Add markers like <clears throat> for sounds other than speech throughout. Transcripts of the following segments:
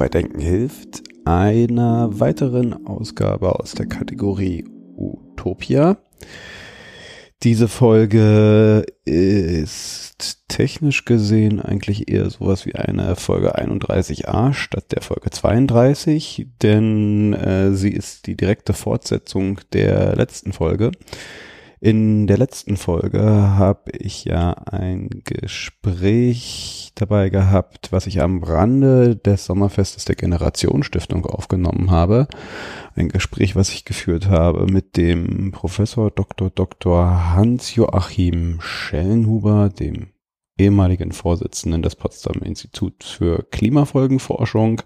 Bei Denken hilft, einer weiteren Ausgabe aus der Kategorie Utopia. Diese Folge ist technisch gesehen eigentlich eher sowas wie eine Folge 31a statt der Folge 32, denn äh, sie ist die direkte Fortsetzung der letzten Folge. In der letzten Folge habe ich ja ein Gespräch dabei gehabt, was ich am Rande des Sommerfestes der Generationsstiftung aufgenommen habe. Ein Gespräch, was ich geführt habe mit dem Professor Dr. Dr. Hans-Joachim Schellenhuber, dem ehemaligen Vorsitzenden des Potsdamer Instituts für Klimafolgenforschung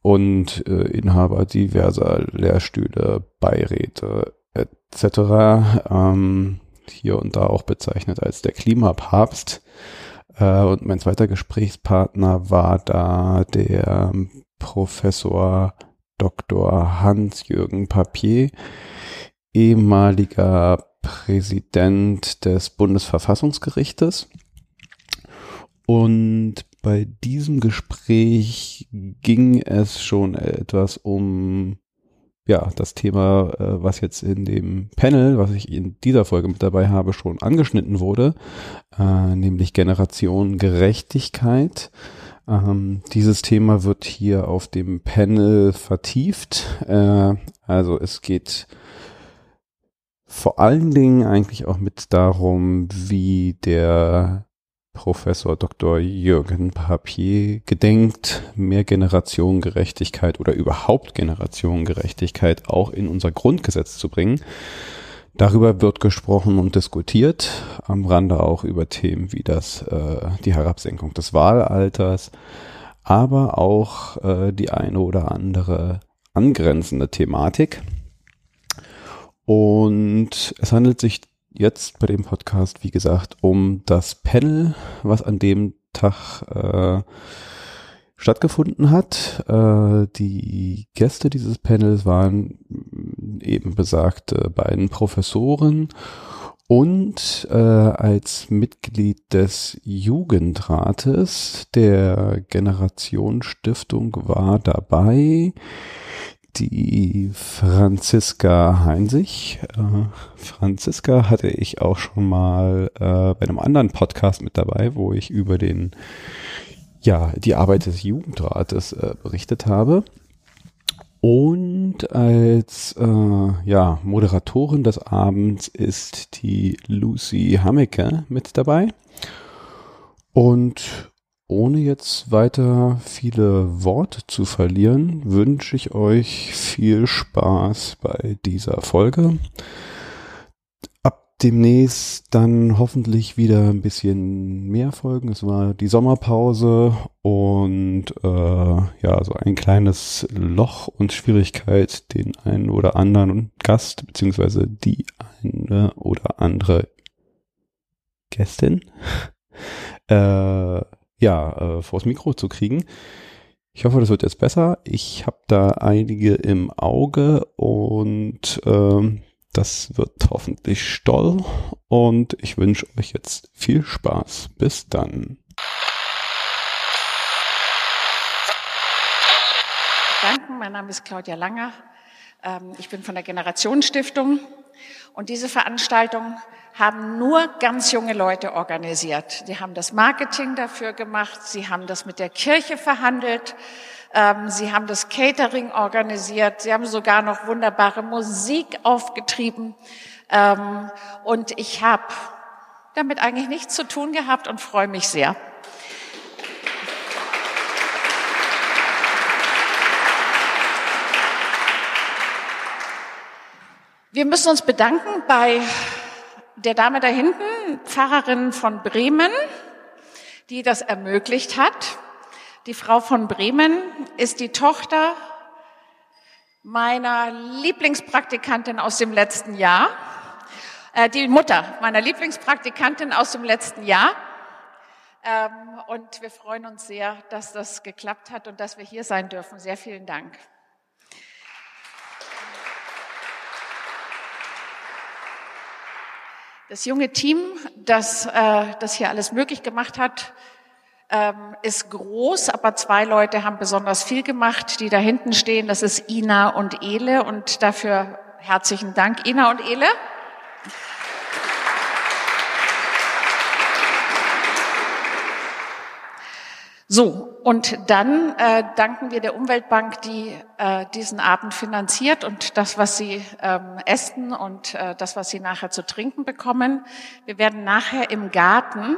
und äh, Inhaber diverser Lehrstühle, Beiräte etc. Ähm, hier und da auch bezeichnet als der Klimapapst. Äh, und mein zweiter Gesprächspartner war da der Professor Dr. Hans-Jürgen Papier, ehemaliger Präsident des Bundesverfassungsgerichtes. Und bei diesem Gespräch ging es schon etwas um ja, das Thema, äh, was jetzt in dem Panel, was ich in dieser Folge mit dabei habe, schon angeschnitten wurde, äh, nämlich Generation Gerechtigkeit. Ähm, dieses Thema wird hier auf dem Panel vertieft. Äh, also es geht vor allen Dingen eigentlich auch mit darum, wie der Professor Dr. Jürgen Papier gedenkt, mehr Generationengerechtigkeit oder überhaupt Generationengerechtigkeit auch in unser Grundgesetz zu bringen. Darüber wird gesprochen und diskutiert, am Rande auch über Themen wie das, äh, die Herabsenkung des Wahlalters, aber auch äh, die eine oder andere angrenzende Thematik. Und es handelt sich jetzt bei dem Podcast, wie gesagt, um das Panel, was an dem Tag äh, stattgefunden hat. Äh, die Gäste dieses Panels waren eben besagte beiden Professoren und äh, als Mitglied des Jugendrates der Generation Stiftung war dabei die Franziska Heinzig. Äh, Franziska hatte ich auch schon mal äh, bei einem anderen Podcast mit dabei, wo ich über den, ja, die Arbeit des Jugendrates äh, berichtet habe. Und als äh, ja, Moderatorin des Abends ist die Lucy Hammecke mit dabei. Und ohne jetzt weiter viele Worte zu verlieren, wünsche ich euch viel Spaß bei dieser Folge. Ab demnächst dann hoffentlich wieder ein bisschen mehr Folgen. Es war die Sommerpause und äh, ja, so ein kleines Loch und Schwierigkeit, den einen oder anderen Gast beziehungsweise die eine oder andere Gästin <laughs> äh, ja, äh, vors Mikro zu kriegen. Ich hoffe, das wird jetzt besser. Ich habe da einige im Auge und ähm, das wird hoffentlich stoll. Und ich wünsche euch jetzt viel Spaß. Bis dann. Danke, mein Name ist Claudia Langer. Ähm, ich bin von der Generationsstiftung und diese Veranstaltung haben nur ganz junge Leute organisiert. Die haben das Marketing dafür gemacht, sie haben das mit der Kirche verhandelt, ähm, sie haben das Catering organisiert, sie haben sogar noch wunderbare Musik aufgetrieben. Ähm, und ich habe damit eigentlich nichts zu tun gehabt und freue mich sehr. Wir müssen uns bedanken bei der Dame da hinten, Pfarrerin von Bremen, die das ermöglicht hat. Die Frau von Bremen ist die Tochter meiner Lieblingspraktikantin aus dem letzten Jahr, äh, die Mutter meiner Lieblingspraktikantin aus dem letzten Jahr. Ähm, und wir freuen uns sehr, dass das geklappt hat und dass wir hier sein dürfen. Sehr vielen Dank. Das junge Team, das äh, das hier alles möglich gemacht hat, ähm, ist groß, aber zwei Leute haben besonders viel gemacht, die da hinten stehen. Das ist Ina und Ele und dafür herzlichen Dank, Ina und Ele. So, und dann äh, danken wir der Umweltbank, die äh, diesen Abend finanziert und das, was Sie ähm, essen und äh, das, was Sie nachher zu trinken bekommen. Wir werden nachher im Garten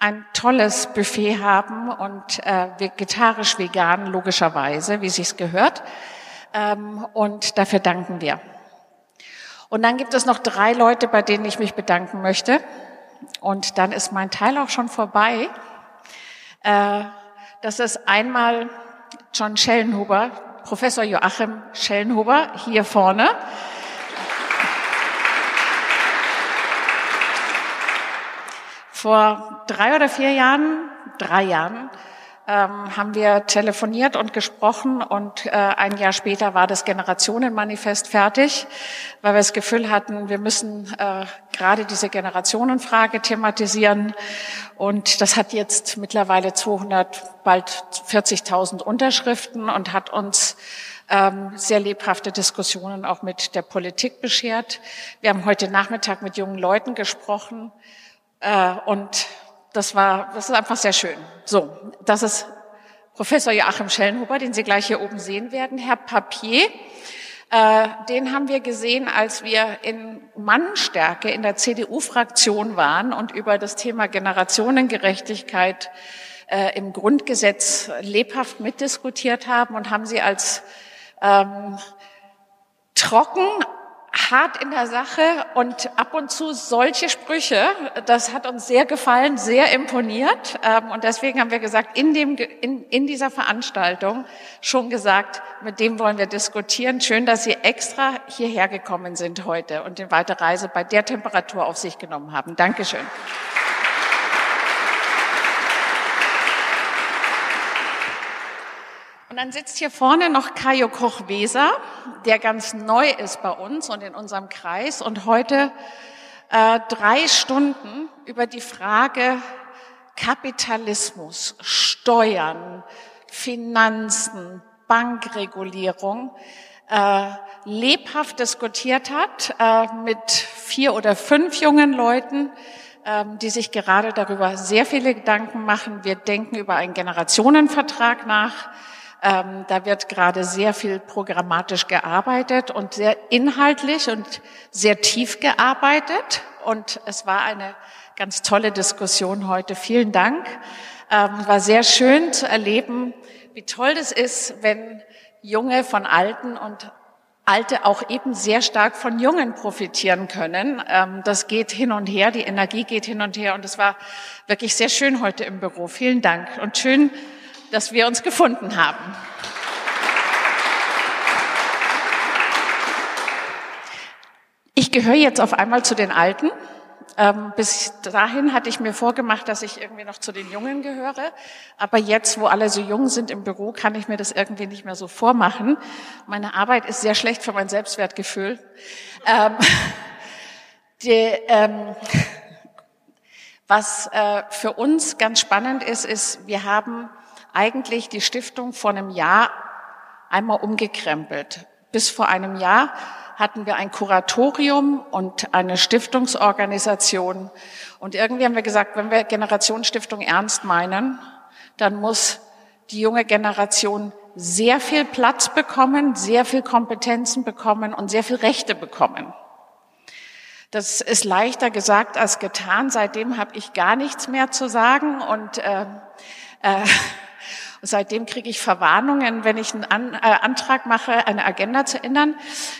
ein tolles Buffet haben und äh, vegetarisch-vegan logischerweise, wie sich's gehört. Ähm, und dafür danken wir. Und dann gibt es noch drei Leute, bei denen ich mich bedanken möchte. Und dann ist mein Teil auch schon vorbei. Äh, das ist einmal John Schellenhuber, Professor Joachim Schellenhuber hier vorne. Vor drei oder vier Jahren, drei Jahren, ähm, haben wir telefoniert und gesprochen und äh, ein Jahr später war das Generationenmanifest fertig, weil wir das Gefühl hatten, wir müssen äh, gerade diese Generationenfrage thematisieren und das hat jetzt mittlerweile 200, bald 40.000 Unterschriften und hat uns ähm, sehr lebhafte Diskussionen auch mit der Politik beschert. Wir haben heute Nachmittag mit jungen Leuten gesprochen äh, und das war, das ist einfach sehr schön. So, das ist Professor Joachim Schellenhuber, den Sie gleich hier oben sehen werden. Herr Papier, äh, den haben wir gesehen, als wir in Mannstärke in der CDU-Fraktion waren und über das Thema Generationengerechtigkeit äh, im Grundgesetz lebhaft mitdiskutiert haben und haben sie als ähm, trocken, hart in der Sache und ab und zu solche Sprüche. Das hat uns sehr gefallen, sehr imponiert. Ähm, und deswegen haben wir gesagt, in, dem, in, in dieser Veranstaltung schon gesagt, mit dem wollen wir diskutieren. Schön, dass Sie extra hierher gekommen sind heute und die weite Reise bei der Temperatur auf sich genommen haben. Dankeschön. Dann sitzt hier vorne noch Kajo Koch-Weser, der ganz neu ist bei uns und in unserem Kreis und heute äh, drei Stunden über die Frage Kapitalismus, Steuern, Finanzen, Bankregulierung äh, lebhaft diskutiert hat äh, mit vier oder fünf jungen Leuten, ähm, die sich gerade darüber sehr viele Gedanken machen. Wir denken über einen Generationenvertrag nach. Ähm, da wird gerade sehr viel programmatisch gearbeitet und sehr inhaltlich und sehr tief gearbeitet. Und es war eine ganz tolle Diskussion heute. Vielen Dank. Ähm, war sehr schön zu erleben, wie toll das ist, wenn Junge von Alten und Alte auch eben sehr stark von Jungen profitieren können. Ähm, das geht hin und her, die Energie geht hin und her und es war wirklich sehr schön heute im Büro. Vielen Dank und schön, dass wir uns gefunden haben. Ich gehöre jetzt auf einmal zu den Alten. Ähm, bis dahin hatte ich mir vorgemacht, dass ich irgendwie noch zu den Jungen gehöre. Aber jetzt, wo alle so jung sind im Büro, kann ich mir das irgendwie nicht mehr so vormachen. Meine Arbeit ist sehr schlecht für mein Selbstwertgefühl. Ähm, <laughs> die, ähm, was äh, für uns ganz spannend ist, ist, wir haben eigentlich die Stiftung vor einem Jahr einmal umgekrempelt. Bis vor einem Jahr hatten wir ein Kuratorium und eine Stiftungsorganisation. Und irgendwie haben wir gesagt, wenn wir Generationsstiftung ernst meinen, dann muss die junge Generation sehr viel Platz bekommen, sehr viel Kompetenzen bekommen und sehr viel Rechte bekommen. Das ist leichter gesagt als getan. Seitdem habe ich gar nichts mehr zu sagen und äh, äh, seitdem kriege ich Verwarnungen, wenn ich einen An äh, Antrag mache, eine Agenda zu ändern.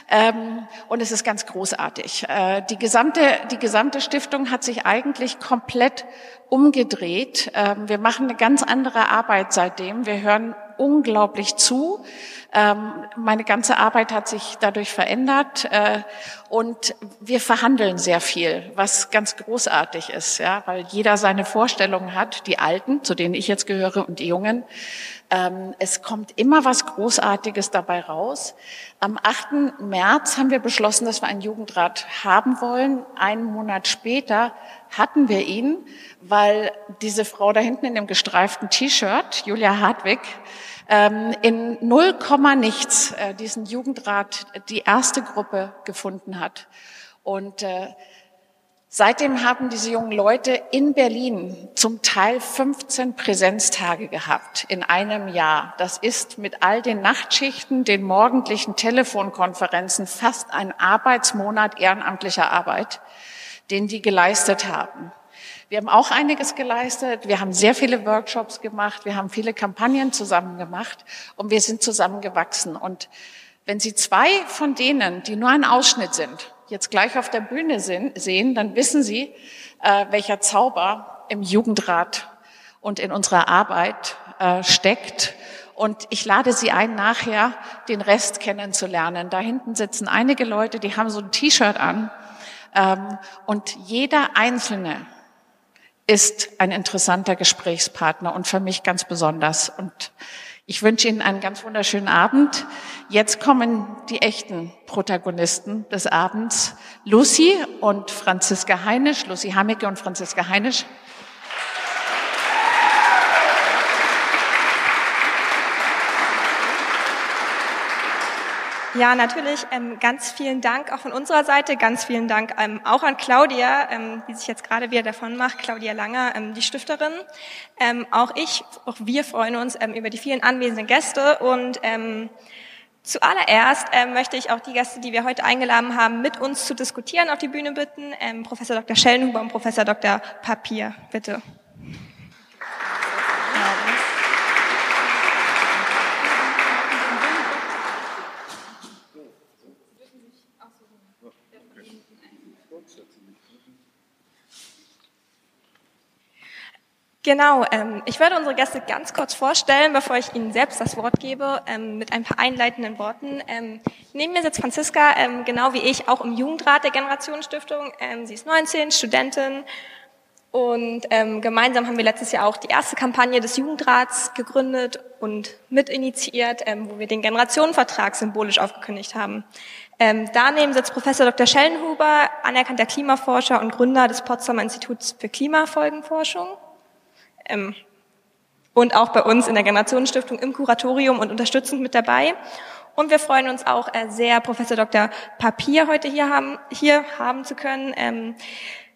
Ähm, und es ist ganz großartig. Äh, die, gesamte, die gesamte Stiftung hat sich eigentlich komplett umgedreht. Ähm, wir machen eine ganz andere Arbeit seitdem. Wir hören unglaublich zu. Ähm, meine ganze Arbeit hat sich dadurch verändert äh, und wir verhandeln sehr viel, was ganz großartig ist, ja, weil jeder seine Vorstellungen hat, die Alten, zu denen ich jetzt gehöre, und die Jungen. Ähm, es kommt immer was Großartiges dabei raus. Am 8. März haben wir beschlossen, dass wir einen Jugendrat haben wollen. Einen Monat später hatten wir ihn, weil diese Frau da hinten in dem gestreiften T-Shirt, Julia Hartwig, ähm, in null Komma nichts äh, diesen Jugendrat die erste Gruppe gefunden hat. Und äh, Seitdem haben diese jungen Leute in Berlin zum Teil 15 Präsenztage gehabt in einem Jahr. Das ist mit all den Nachtschichten, den morgendlichen Telefonkonferenzen fast ein Arbeitsmonat ehrenamtlicher Arbeit, den die geleistet haben. Wir haben auch einiges geleistet. Wir haben sehr viele Workshops gemacht. Wir haben viele Kampagnen zusammen gemacht und wir sind zusammengewachsen. Und wenn Sie zwei von denen, die nur ein Ausschnitt sind, jetzt gleich auf der Bühne sehen, dann wissen Sie, äh, welcher Zauber im Jugendrat und in unserer Arbeit äh, steckt. Und ich lade Sie ein, nachher den Rest kennenzulernen. Da hinten sitzen einige Leute, die haben so ein T-Shirt an. Ähm, und jeder Einzelne ist ein interessanter Gesprächspartner und für mich ganz besonders. Und ich wünsche Ihnen einen ganz wunderschönen Abend. Jetzt kommen die echten Protagonisten des Abends, Lucy und Franziska Heinisch, Lucy Hamicke und Franziska Heinisch. Ja, natürlich. Ähm, ganz vielen Dank auch von unserer Seite. Ganz vielen Dank ähm, auch an Claudia, ähm, die sich jetzt gerade wieder davon macht. Claudia Langer, ähm, die Stifterin. Ähm, auch ich, auch wir freuen uns ähm, über die vielen anwesenden Gäste und Zuallererst ähm, möchte ich auch die Gäste, die wir heute eingeladen haben, mit uns zu diskutieren, auf die Bühne bitten. Ähm, Professor Dr. Schellenhuber und Professor Dr. Papier, bitte. Genau, ähm, ich werde unsere Gäste ganz kurz vorstellen, bevor ich Ihnen selbst das Wort gebe, ähm, mit ein paar einleitenden Worten. Ähm, neben mir sitzt Franziska, ähm, genau wie ich, auch im Jugendrat der Generationenstiftung. Ähm, sie ist 19, Studentin und ähm, gemeinsam haben wir letztes Jahr auch die erste Kampagne des Jugendrats gegründet und mitinitiiert, ähm, wo wir den Generationenvertrag symbolisch aufgekündigt haben. Ähm, daneben sitzt Professor Dr. Schellenhuber, anerkannter Klimaforscher und Gründer des Potsdamer Instituts für Klimafolgenforschung und auch bei uns in der Generationenstiftung im Kuratorium und unterstützend mit dabei. Und wir freuen uns auch äh, sehr, Professor Dr. Papier heute hier haben, hier haben zu können, ähm,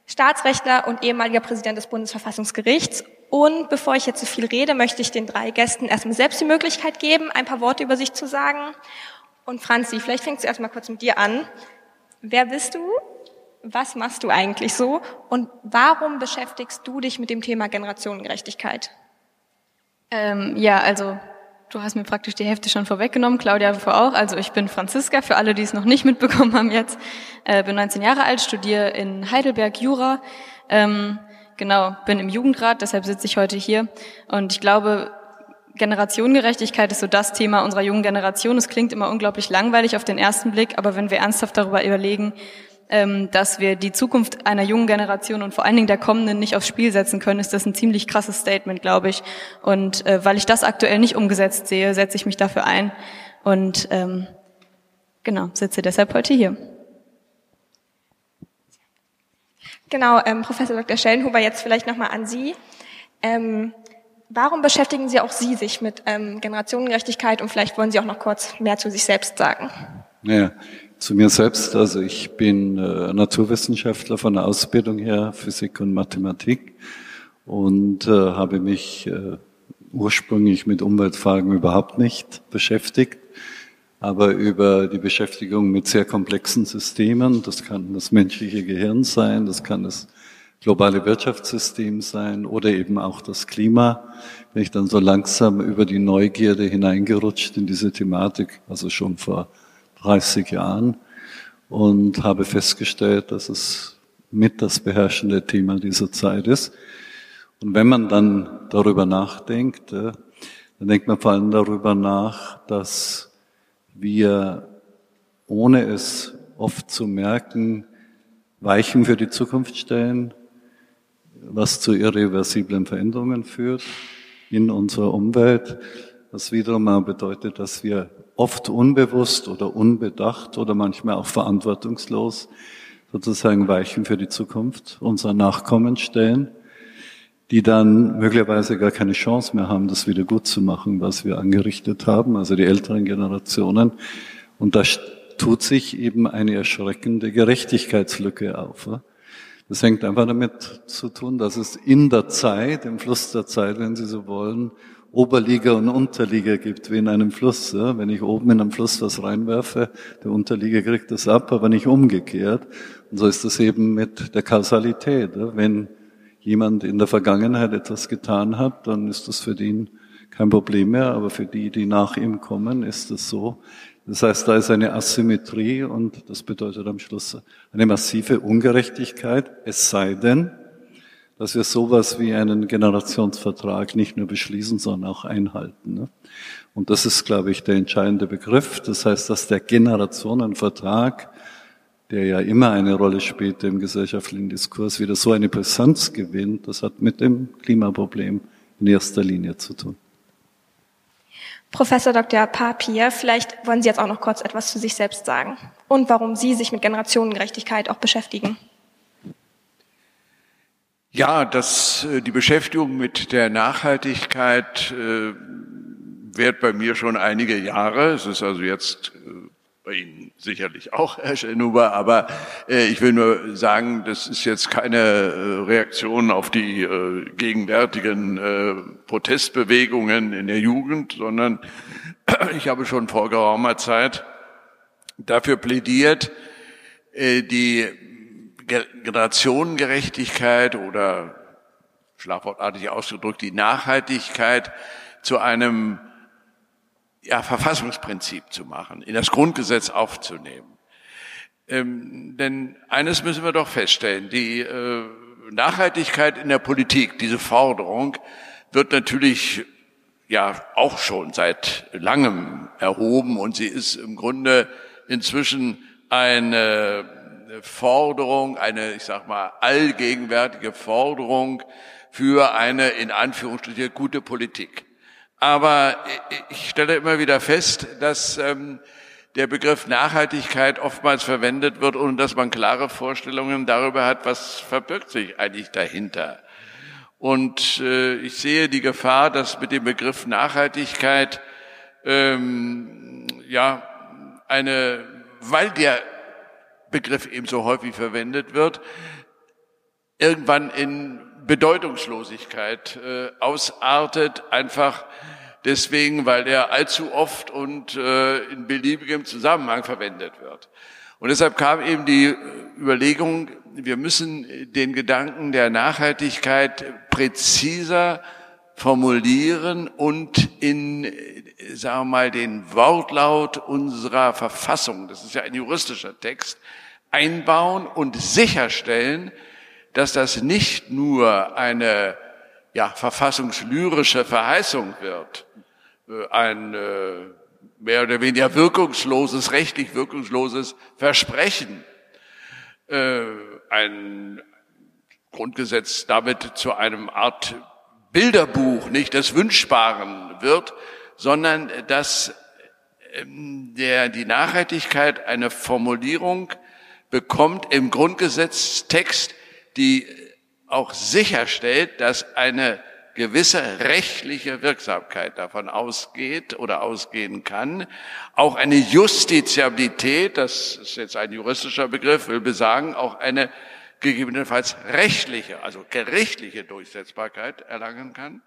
Staatsrechtler und ehemaliger Präsident des Bundesverfassungsgerichts. Und bevor ich jetzt so viel rede, möchte ich den drei Gästen erstmal selbst die Möglichkeit geben, ein paar Worte über sich zu sagen. Und Franzi, vielleicht fängst du erstmal kurz mit dir an. Wer bist du? Was machst du eigentlich so und warum beschäftigst du dich mit dem Thema Generationengerechtigkeit? Ähm, ja, also du hast mir praktisch die Hälfte schon vorweggenommen, Claudia vor auch. Also ich bin Franziska, für alle, die es noch nicht mitbekommen haben jetzt. Äh, bin 19 Jahre alt, studiere in Heidelberg Jura. Ähm, genau, bin im Jugendrat, deshalb sitze ich heute hier. Und ich glaube, Generationengerechtigkeit ist so das Thema unserer jungen Generation. Es klingt immer unglaublich langweilig auf den ersten Blick, aber wenn wir ernsthaft darüber überlegen, dass wir die Zukunft einer jungen Generation und vor allen Dingen der kommenden nicht aufs Spiel setzen können, ist das ein ziemlich krasses Statement, glaube ich. Und äh, weil ich das aktuell nicht umgesetzt sehe, setze ich mich dafür ein und ähm, genau sitze deshalb heute hier. Genau, ähm, Professor Dr. Schellenhuber, jetzt vielleicht nochmal an Sie. Ähm, warum beschäftigen Sie auch Sie sich mit ähm, Generationengerechtigkeit und vielleicht wollen Sie auch noch kurz mehr zu sich selbst sagen? Ja, zu mir selbst, also ich bin äh, Naturwissenschaftler von der Ausbildung her, Physik und Mathematik und äh, habe mich äh, ursprünglich mit Umweltfragen überhaupt nicht beschäftigt, aber über die Beschäftigung mit sehr komplexen Systemen, das kann das menschliche Gehirn sein, das kann das globale Wirtschaftssystem sein oder eben auch das Klima, bin ich dann so langsam über die Neugierde hineingerutscht in diese Thematik, also schon vor 30 Jahren und habe festgestellt, dass es mit das beherrschende Thema dieser Zeit ist. Und wenn man dann darüber nachdenkt, äh, dann denkt man vor allem darüber nach, dass wir, ohne es oft zu merken, Weichen für die Zukunft stellen, was zu irreversiblen Veränderungen führt in unserer Umwelt was wiederum bedeutet, dass wir oft unbewusst oder unbedacht oder manchmal auch verantwortungslos sozusagen Weichen für die Zukunft unserer Nachkommen stellen, die dann möglicherweise gar keine Chance mehr haben, das wieder gut zu machen, was wir angerichtet haben, also die älteren Generationen. Und da tut sich eben eine erschreckende Gerechtigkeitslücke auf. Das hängt einfach damit zu tun, dass es in der Zeit, im Fluss der Zeit, wenn Sie so wollen, Oberliga und Unterliga gibt, wie in einem Fluss. Ja? Wenn ich oben in einem Fluss was reinwerfe, der Unterliga kriegt das ab, aber nicht umgekehrt. Und so ist das eben mit der Kausalität. Ja? Wenn jemand in der Vergangenheit etwas getan hat, dann ist das für ihn kein Problem mehr, aber für die, die nach ihm kommen, ist es so. Das heißt, da ist eine Asymmetrie und das bedeutet am Schluss eine massive Ungerechtigkeit, es sei denn, dass wir sowas wie einen Generationsvertrag nicht nur beschließen, sondern auch einhalten. Ne? Und das ist, glaube ich, der entscheidende Begriff. Das heißt, dass der Generationenvertrag, der ja immer eine Rolle spielt im gesellschaftlichen Diskurs, wieder so eine Brisanz gewinnt, das hat mit dem Klimaproblem in erster Linie zu tun. Professor Dr. Papier, vielleicht wollen Sie jetzt auch noch kurz etwas zu sich selbst sagen und warum Sie sich mit Generationengerechtigkeit auch beschäftigen. Ja, das, äh, die Beschäftigung mit der Nachhaltigkeit äh, währt bei mir schon einige Jahre. Es ist also jetzt äh, bei Ihnen sicherlich auch, Herr Schenuber, aber äh, ich will nur sagen, das ist jetzt keine äh, Reaktion auf die äh, gegenwärtigen äh, Protestbewegungen in der Jugend, sondern <clears throat> ich habe schon vor geraumer Zeit dafür plädiert, äh, die Generationengerechtigkeit oder schlagwortartig ausgedrückt die Nachhaltigkeit zu einem ja, Verfassungsprinzip zu machen, in das Grundgesetz aufzunehmen. Ähm, denn eines müssen wir doch feststellen, die äh, Nachhaltigkeit in der Politik, diese Forderung, wird natürlich ja auch schon seit langem erhoben und sie ist im Grunde inzwischen eine Forderung, eine, ich sag mal, allgegenwärtige Forderung für eine, in Anführungsstrichen, gute Politik. Aber ich stelle immer wieder fest, dass ähm, der Begriff Nachhaltigkeit oftmals verwendet wird, ohne dass man klare Vorstellungen darüber hat, was verbirgt sich eigentlich dahinter. Und äh, ich sehe die Gefahr, dass mit dem Begriff Nachhaltigkeit ähm, ja eine, weil der Begriff eben so häufig verwendet wird, irgendwann in Bedeutungslosigkeit äh, ausartet, einfach deswegen, weil er allzu oft und äh, in beliebigem Zusammenhang verwendet wird. Und deshalb kam eben die Überlegung, wir müssen den Gedanken der Nachhaltigkeit präziser formulieren und in, sagen wir mal, den Wortlaut unserer Verfassung, das ist ja ein juristischer Text, einbauen und sicherstellen, dass das nicht nur eine ja, verfassungslyrische Verheißung wird, äh, ein äh, mehr oder weniger wirkungsloses, rechtlich wirkungsloses Versprechen, äh, ein Grundgesetz damit zu einem Art Bilderbuch, nicht des Wünschbaren wird, sondern dass ähm, der, die Nachhaltigkeit eine Formulierung bekommt im Grundgesetztext, die auch sicherstellt, dass eine gewisse rechtliche Wirksamkeit davon ausgeht oder ausgehen kann. Auch eine Justiziabilität, das ist jetzt ein juristischer Begriff, will besagen, auch eine gegebenenfalls rechtliche, also gerichtliche Durchsetzbarkeit erlangen kann.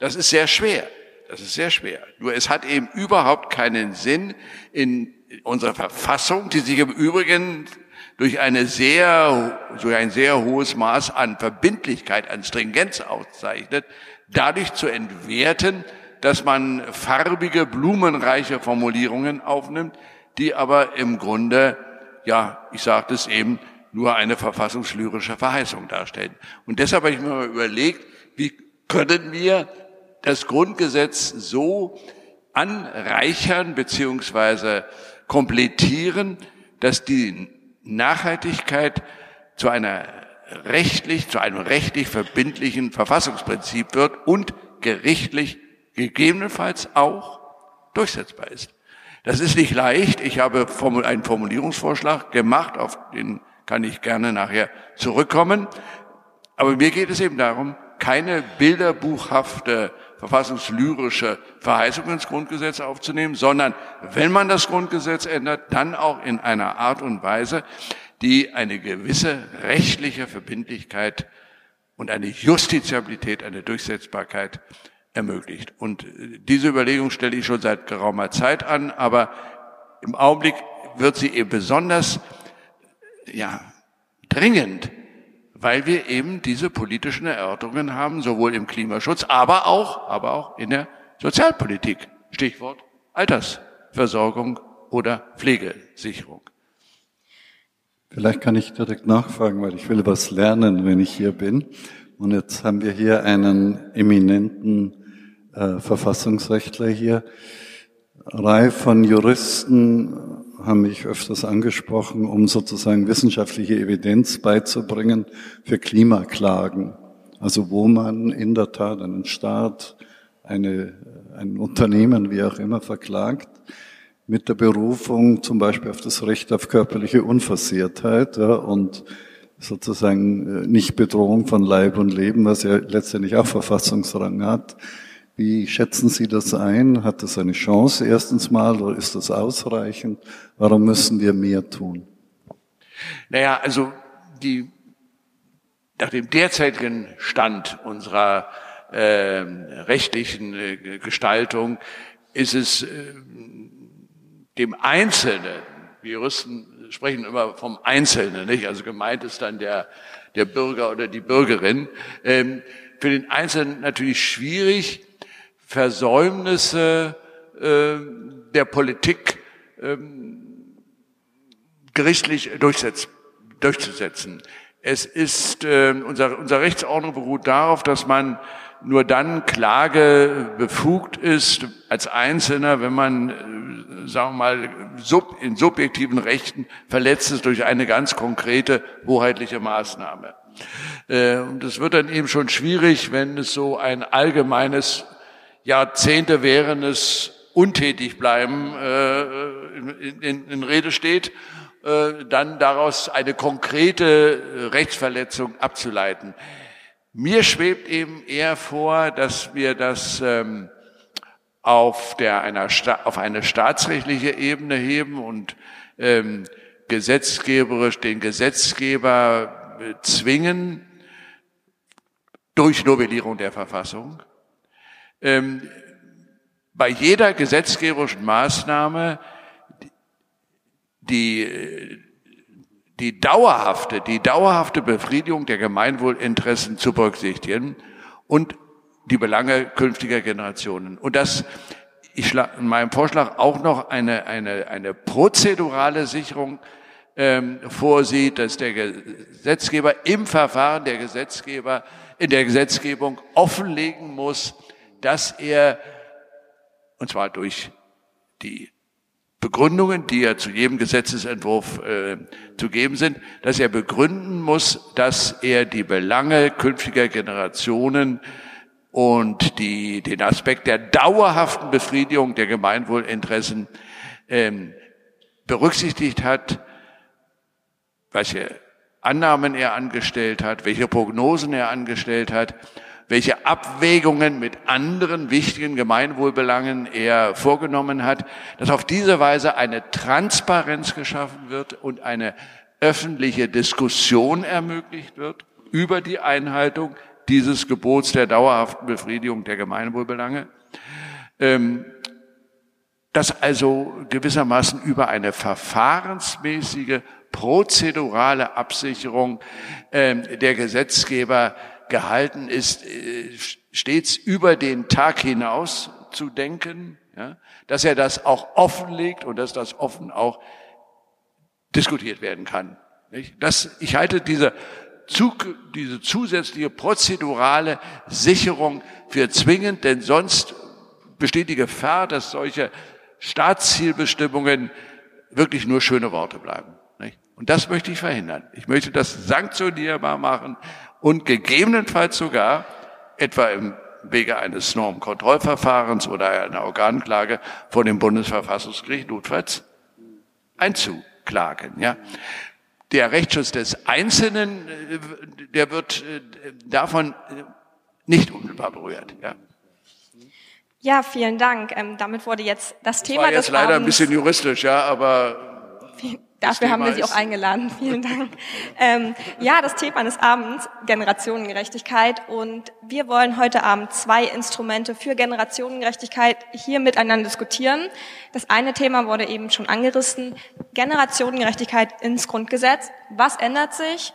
Das ist sehr schwer. Das ist sehr schwer. Nur es hat eben überhaupt keinen Sinn in unserer Verfassung, die sich im Übrigen durch eine sehr, durch ein sehr hohes Maß an Verbindlichkeit, an Stringenz auszeichnet, dadurch zu entwerten, dass man farbige, blumenreiche Formulierungen aufnimmt, die aber im Grunde, ja, ich sagte es eben, nur eine verfassungslyrische Verheißung darstellen. Und deshalb habe ich mir mal überlegt, wie können wir das Grundgesetz so anreichern beziehungsweise komplettieren, dass die Nachhaltigkeit zu einer rechtlich, zu einem rechtlich verbindlichen Verfassungsprinzip wird und gerichtlich gegebenenfalls auch durchsetzbar ist. Das ist nicht leicht. Ich habe einen Formulierungsvorschlag gemacht, auf den kann ich gerne nachher zurückkommen. Aber mir geht es eben darum, keine bilderbuchhafte verfassungslyrische Verheißung ins Grundgesetz aufzunehmen, sondern wenn man das Grundgesetz ändert, dann auch in einer Art und Weise, die eine gewisse rechtliche Verbindlichkeit und eine Justiziabilität, eine Durchsetzbarkeit ermöglicht. Und diese Überlegung stelle ich schon seit geraumer Zeit an, aber im Augenblick wird sie eben besonders ja, dringend, weil wir eben diese politischen Erörterungen haben, sowohl im Klimaschutz, aber auch, aber auch in der Sozialpolitik. Stichwort Altersversorgung oder Pflegesicherung. Vielleicht kann ich direkt nachfragen, weil ich will was lernen, wenn ich hier bin. Und jetzt haben wir hier einen eminenten äh, Verfassungsrechtler hier. Reihe von Juristen haben mich öfters angesprochen, um sozusagen wissenschaftliche Evidenz beizubringen für Klimaklagen. Also wo man in der Tat einen Staat, eine, ein Unternehmen, wie auch immer, verklagt, mit der Berufung zum Beispiel auf das Recht auf körperliche Unversehrtheit ja, und sozusagen äh, nicht Bedrohung von Leib und Leben, was ja letztendlich auch Verfassungsrang hat. Wie schätzen Sie das ein? Hat das eine Chance erstens mal oder ist das ausreichend? Warum müssen wir mehr tun? Naja, also die, nach dem derzeitigen Stand unserer äh, rechtlichen äh, Gestaltung ist es äh, dem Einzelnen, wir Juristen sprechen immer vom Einzelnen, nicht? Also gemeint ist dann der, der Bürger oder die Bürgerin. Ähm, für den Einzelnen natürlich schwierig, Versäumnisse äh, der Politik ähm, gerichtlich durchzusetzen. Es ist, äh, unser, unser Rechtsordnung beruht darauf, dass man nur dann Klage befugt ist als Einzelner, wenn man, äh, sagen wir mal, sub, in subjektiven Rechten verletzt ist durch eine ganz konkrete hoheitliche Maßnahme. Äh, und es wird dann eben schon schwierig, wenn es so ein allgemeines Jahrzehnte wären es untätig bleiben äh, in, in, in Rede steht, äh, dann daraus eine konkrete Rechtsverletzung abzuleiten. Mir schwebt eben eher vor, dass wir das ähm, auf, der, einer auf eine staatsrechtliche Ebene heben und ähm, gesetzgeberisch den Gesetzgeber äh, zwingen durch Novellierung der Verfassung ähm, bei jeder gesetzgeberischen Maßnahme die, die dauerhafte, die dauerhafte Befriedigung der Gemeinwohlinteressen zu berücksichtigen und die Belange künftiger Generationen. Und das ich schlage in meinem Vorschlag auch noch eine, eine, eine prozedurale Sicherung ähm, vorsieht, dass der Gesetzgeber im Verfahren der Gesetzgeber in der Gesetzgebung offenlegen muss, dass er, und zwar durch die Begründungen, die ja zu jedem Gesetzesentwurf äh, zu geben sind, dass er begründen muss, dass er die Belange künftiger Generationen und die, den Aspekt der dauerhaften Befriedigung der Gemeinwohlinteressen ähm, berücksichtigt hat, welche Annahmen er angestellt hat, welche Prognosen er angestellt hat welche Abwägungen mit anderen wichtigen Gemeinwohlbelangen er vorgenommen hat, dass auf diese Weise eine Transparenz geschaffen wird und eine öffentliche Diskussion ermöglicht wird über die Einhaltung dieses Gebots der dauerhaften Befriedigung der Gemeinwohlbelange. Ähm, dass also gewissermaßen über eine verfahrensmäßige, prozedurale Absicherung ähm, der Gesetzgeber gehalten ist, äh, stets über den Tag hinaus zu denken, ja, dass er das auch offenlegt und dass das offen auch diskutiert werden kann. Nicht? Das, ich halte diese, diese zusätzliche prozedurale Sicherung für zwingend, denn sonst besteht die Gefahr, dass solche Staatszielbestimmungen wirklich nur schöne Worte bleiben. Nicht? Und das möchte ich verhindern. Ich möchte das sanktionierbar machen und gegebenenfalls sogar etwa im Wege eines Normkontrollverfahrens oder einer Organklage vor dem Bundesverfassungsgericht notfalls einzuklagen. Ja. Der Rechtsschutz des Einzelnen, äh, der wird äh, davon nicht unmittelbar berührt. Ja. Ja, vielen Dank. Ähm, damit wurde jetzt das, das Thema war jetzt des leider Abends ein bisschen juristisch, ja, aber Dafür haben wir Sie auch eingeladen. <laughs> Vielen Dank. ähm, ja, das Thema des Abends, Generationengerechtigkeit. Und wir wollen heute Abend zwei Instrumente für Generationengerechtigkeit hier miteinander diskutieren. Das eine Thema wurde eben schon angerissen. Generationengerechtigkeit ins Grundgesetz. Was ändert sich?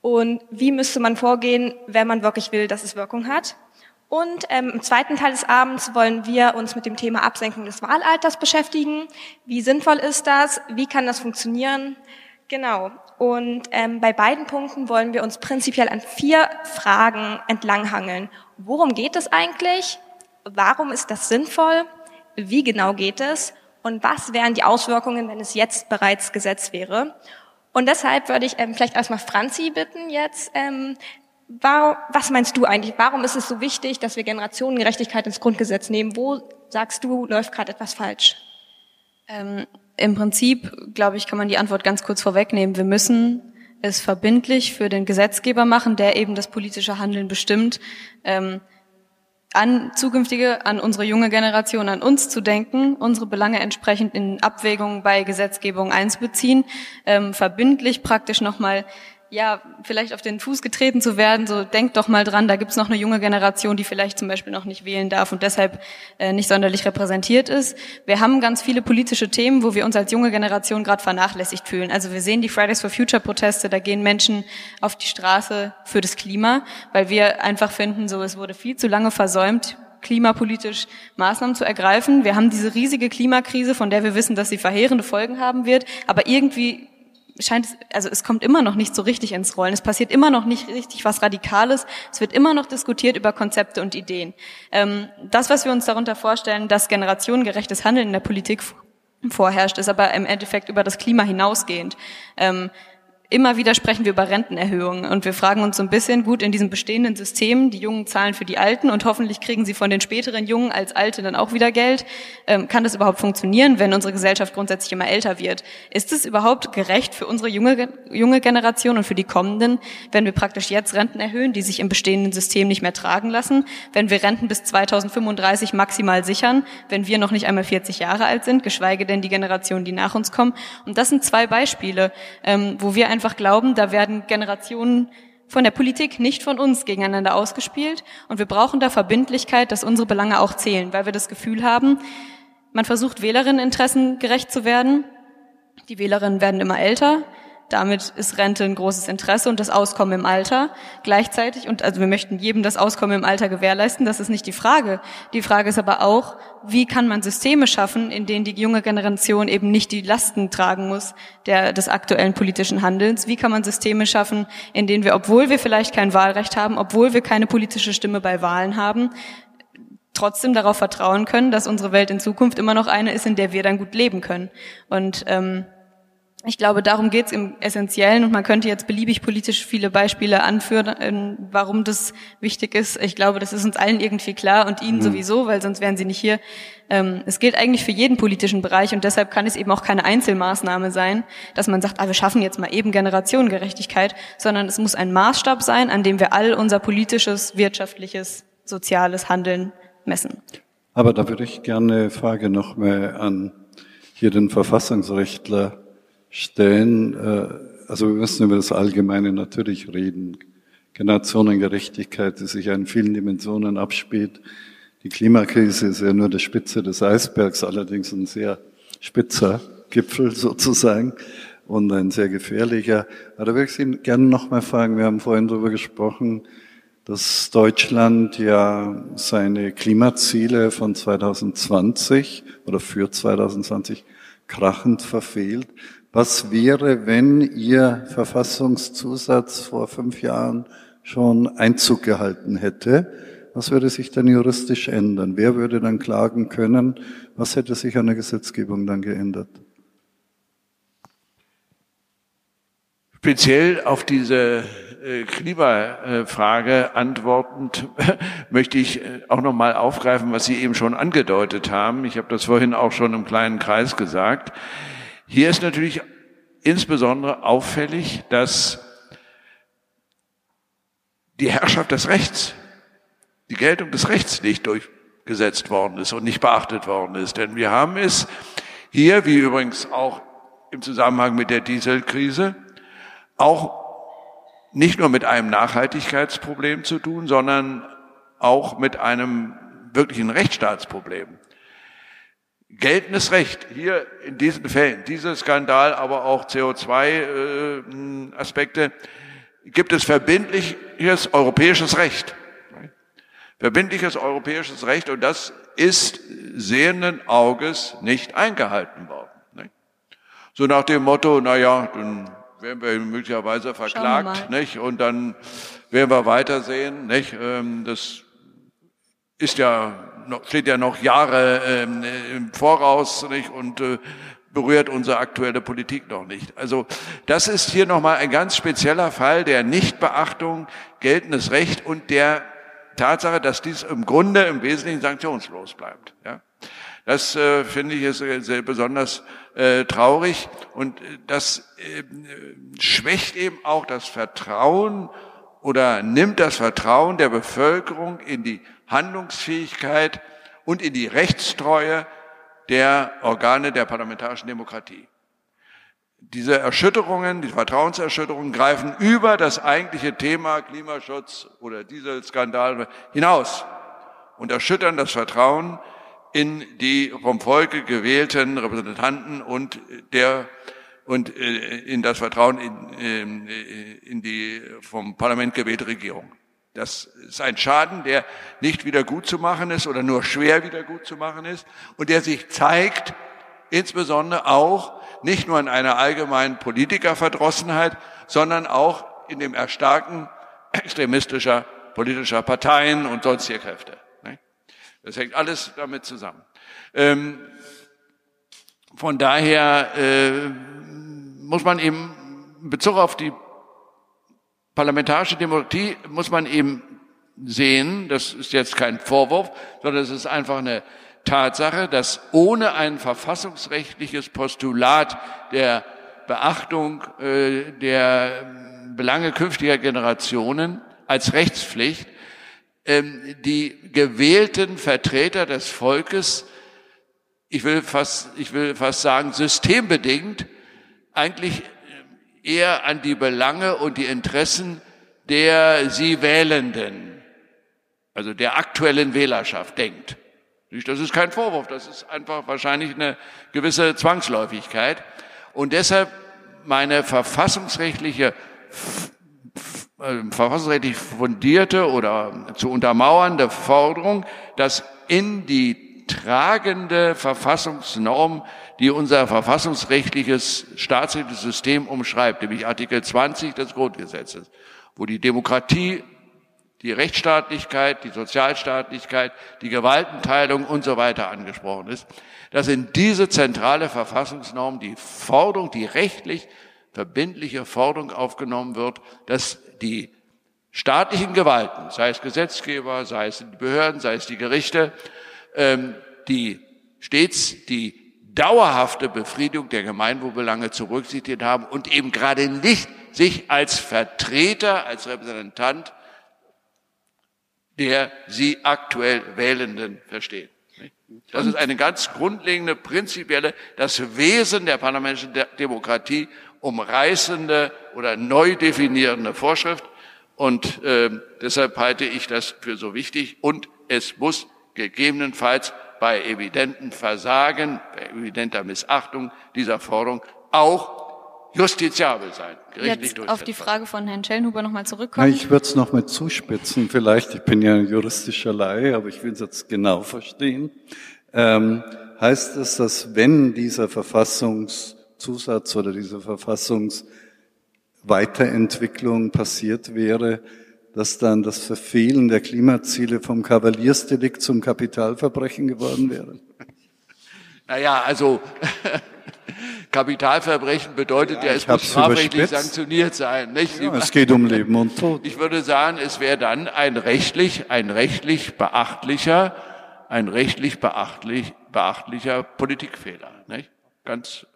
Und wie müsste man vorgehen, wenn man wirklich will, dass es Wirkung hat? Und ähm, im zweiten Teil des Abends wollen wir uns mit dem Thema Absenkung des Wahlalters beschäftigen. Wie sinnvoll ist das? Wie kann das funktionieren? Genau. Und ähm, bei beiden Punkten wollen wir uns prinzipiell an vier Fragen entlanghangeln. Worum geht es eigentlich? Warum ist das sinnvoll? Wie genau geht es? Und was wären die Auswirkungen, wenn es jetzt bereits Gesetz wäre? Und deshalb würde ich ähm, vielleicht erstmal Franzi bitten jetzt, ähm, Warum, was meinst du eigentlich? Warum ist es so wichtig, dass wir Generationengerechtigkeit ins Grundgesetz nehmen? Wo sagst du, läuft gerade etwas falsch? Ähm, Im Prinzip, glaube ich, kann man die Antwort ganz kurz vorwegnehmen. Wir müssen es verbindlich für den Gesetzgeber machen, der eben das politische Handeln bestimmt, ähm, an zukünftige, an unsere junge Generation, an uns zu denken, unsere Belange entsprechend in Abwägungen bei Gesetzgebung einzubeziehen, ähm, verbindlich praktisch nochmal ja, vielleicht auf den Fuß getreten zu werden, so denkt doch mal dran, da gibt's noch eine junge Generation, die vielleicht zum Beispiel noch nicht wählen darf und deshalb äh, nicht sonderlich repräsentiert ist. Wir haben ganz viele politische Themen, wo wir uns als junge Generation gerade vernachlässigt fühlen. Also wir sehen die Fridays for Future Proteste, da gehen Menschen auf die Straße für das Klima, weil wir einfach finden, so es wurde viel zu lange versäumt, klimapolitisch Maßnahmen zu ergreifen. Wir haben diese riesige Klimakrise, von der wir wissen, dass sie verheerende Folgen haben wird, aber irgendwie scheint es, also es kommt immer noch nicht so richtig ins Rollen. Es passiert immer noch nicht richtig was Radikales. Es wird immer noch diskutiert über Konzepte und Ideen. Ähm, das, was wir uns darunter vorstellen, dass generationengerechtes Handeln in der Politik vorherrscht, ist aber im Endeffekt über das Klima hinausgehend. Ähm, Immer wieder sprechen wir über Rentenerhöhungen und wir fragen uns so ein bisschen, gut, in diesem bestehenden System, die Jungen zahlen für die Alten und hoffentlich kriegen sie von den späteren Jungen als Alte dann auch wieder Geld. Ähm, kann das überhaupt funktionieren, wenn unsere Gesellschaft grundsätzlich immer älter wird? Ist es überhaupt gerecht für unsere junge, junge Generation und für die kommenden, wenn wir praktisch jetzt Renten erhöhen, die sich im bestehenden System nicht mehr tragen lassen, wenn wir Renten bis 2035 maximal sichern, wenn wir noch nicht einmal 40 Jahre alt sind, geschweige denn die Generationen, die nach uns kommen? Und das sind zwei Beispiele, ähm, wo wir einfach glauben, da werden Generationen von der Politik, nicht von uns gegeneinander ausgespielt. Und wir brauchen da Verbindlichkeit, dass unsere Belange auch zählen, weil wir das Gefühl haben, man versucht Wählerinneninteressen gerecht zu werden. Die Wählerinnen werden immer älter. Damit ist Rente ein großes Interesse und das Auskommen im Alter gleichzeitig. Und also wir möchten jedem das Auskommen im Alter gewährleisten. Das ist nicht die Frage. Die Frage ist aber auch, wie kann man Systeme schaffen, in denen die junge Generation eben nicht die Lasten tragen muss der, des aktuellen politischen Handelns? Wie kann man Systeme schaffen, in denen wir, obwohl wir vielleicht kein Wahlrecht haben, obwohl wir keine politische Stimme bei Wahlen haben, trotzdem darauf vertrauen können, dass unsere Welt in Zukunft immer noch eine ist, in der wir dann gut leben können. Und ähm, ich glaube, darum geht es im Essentiellen und man könnte jetzt beliebig politisch viele Beispiele anführen, warum das wichtig ist. Ich glaube, das ist uns allen irgendwie klar und Ihnen mhm. sowieso, weil sonst wären Sie nicht hier. Ähm, es gilt eigentlich für jeden politischen Bereich und deshalb kann es eben auch keine Einzelmaßnahme sein, dass man sagt, ah, wir schaffen jetzt mal eben Generationengerechtigkeit, sondern es muss ein Maßstab sein, an dem wir all unser politisches, wirtschaftliches, soziales Handeln messen. Aber da würde ich gerne eine Frage noch mal an hier den Verfassungsrechtler stellen. Also wir müssen über das Allgemeine natürlich reden. Generationengerechtigkeit, die sich in vielen Dimensionen abspielt. Die Klimakrise ist ja nur die Spitze des Eisbergs, allerdings ein sehr spitzer Gipfel sozusagen und ein sehr gefährlicher. Aber da würde ich Sie gerne noch mal fragen, wir haben vorhin darüber gesprochen, dass Deutschland ja seine Klimaziele von 2020 oder für 2020 krachend verfehlt. Was wäre, wenn Ihr Verfassungszusatz vor fünf Jahren schon Einzug gehalten hätte? Was würde sich dann juristisch ändern? Wer würde dann klagen können? Was hätte sich an der Gesetzgebung dann geändert? Speziell auf diese äh, Klimafrage antwortend <laughs> möchte ich äh, auch noch mal aufgreifen, was Sie eben schon angedeutet haben. Ich habe das vorhin auch schon im kleinen Kreis gesagt. Hier ist natürlich insbesondere auffällig, dass die Herrschaft des Rechts, die Geltung des Rechts nicht durchgesetzt worden ist und nicht beachtet worden ist. Denn wir haben es hier, wie übrigens auch im Zusammenhang mit der Dieselkrise, auch nicht nur mit einem Nachhaltigkeitsproblem zu tun, sondern auch mit einem wirklichen Rechtsstaatsproblem. Geltendes Recht, hier in diesen Fällen, dieser Skandal, aber auch CO2-Aspekte, äh, gibt es verbindliches europäisches Recht. Verbindliches europäisches Recht und das ist sehenden Auges nicht eingehalten worden. So nach dem Motto, na ja, dann werden wir möglicherweise verklagt, nicht? Und dann werden wir weitersehen, nicht? Ähm, das ist ja steht ja noch Jahre ähm, im Voraus, nicht? Und äh, berührt unsere aktuelle Politik noch nicht. Also das ist hier nochmal ein ganz spezieller Fall der Nichtbeachtung geltendes Recht und der Tatsache, dass dies im Grunde im Wesentlichen sanktionslos bleibt. Ja? Das äh, finde ich ist sehr besonders äh, traurig und äh, das äh, schwächt eben auch das Vertrauen oder nimmt das Vertrauen der Bevölkerung in die Handlungsfähigkeit und in die Rechtstreue der Organe der parlamentarischen Demokratie. Diese Erschütterungen, die Vertrauenserschütterungen greifen über das eigentliche Thema Klimaschutz oder Dieselskandal hinaus und erschüttern das Vertrauen in die vom Volke gewählten Repräsentanten und der und äh, in das Vertrauen in, ähm, in die vom Parlament gewählte Regierung. Das ist ein Schaden, der nicht wieder gut zu machen ist oder nur schwer wieder gut zu machen ist und der sich zeigt, insbesondere auch nicht nur in einer allgemeinen Politikerverdrossenheit, sondern auch in dem Erstarken extremistischer politischer Parteien und sonstiger Kräfte. Das hängt alles damit zusammen. Ähm, von daher äh, muss man eben in Bezug auf die parlamentarische Demokratie muss man eben sehen, das ist jetzt kein Vorwurf, sondern es ist einfach eine Tatsache, dass ohne ein verfassungsrechtliches Postulat der Beachtung äh, der Belange künftiger Generationen als Rechtspflicht ähm, die gewählten Vertreter des Volkes, ich will fast, ich will fast sagen, systembedingt eigentlich eher an die Belange und die Interessen der sie Wählenden, also der aktuellen Wählerschaft denkt. Das ist kein Vorwurf, das ist einfach wahrscheinlich eine gewisse Zwangsläufigkeit. Und deshalb meine verfassungsrechtliche, äh, verfassungsrechtlich fundierte oder zu untermauernde Forderung, dass in die tragende Verfassungsnorm die unser verfassungsrechtliches staatsrechtliches System umschreibt, nämlich Artikel 20 des Grundgesetzes, wo die Demokratie, die Rechtsstaatlichkeit, die Sozialstaatlichkeit, die Gewaltenteilung und so weiter angesprochen ist, dass in diese zentrale Verfassungsnorm die Forderung, die rechtlich verbindliche Forderung aufgenommen wird, dass die staatlichen Gewalten, sei es Gesetzgeber, sei es die Behörden, sei es die Gerichte, ähm, die stets die dauerhafte Befriedigung der Gemeinwohlbelange zu berücksichtigen haben und eben gerade nicht sich als Vertreter, als Repräsentant der sie aktuell Wählenden verstehen. Das ist eine ganz grundlegende, prinzipielle, das Wesen der parlamentarischen Demokratie umreißende oder neu definierende Vorschrift. Und äh, deshalb halte ich das für so wichtig. Und es muss gegebenenfalls bei evidenten Versagen, bei evidenter Missachtung dieser Forderung auch justiziabel sein. Jetzt auf die Frage von Herrn Schellenhuber nochmal zurückkommen. Ja, ich würde es noch mit zuspitzen. Vielleicht, ich bin ja ein juristischer Laie, aber ich will es jetzt genau verstehen. Ähm, heißt es, dass wenn dieser Verfassungszusatz oder diese Verfassungsweiterentwicklung passiert wäre, dass dann das Verfehlen der Klimaziele vom Kavaliersdelikt zum Kapitalverbrechen geworden wäre? Naja, also <laughs> Kapitalverbrechen bedeutet ja, ja es muss strafrechtlich sanktioniert sein. Nicht? Ja, es geht um Leben und Tod. Ich würde sagen, es wäre dann ein rechtlich, ein rechtlich beachtlicher, ein rechtlich beachtlich, beachtlicher Politikfehler. Nicht? Ganz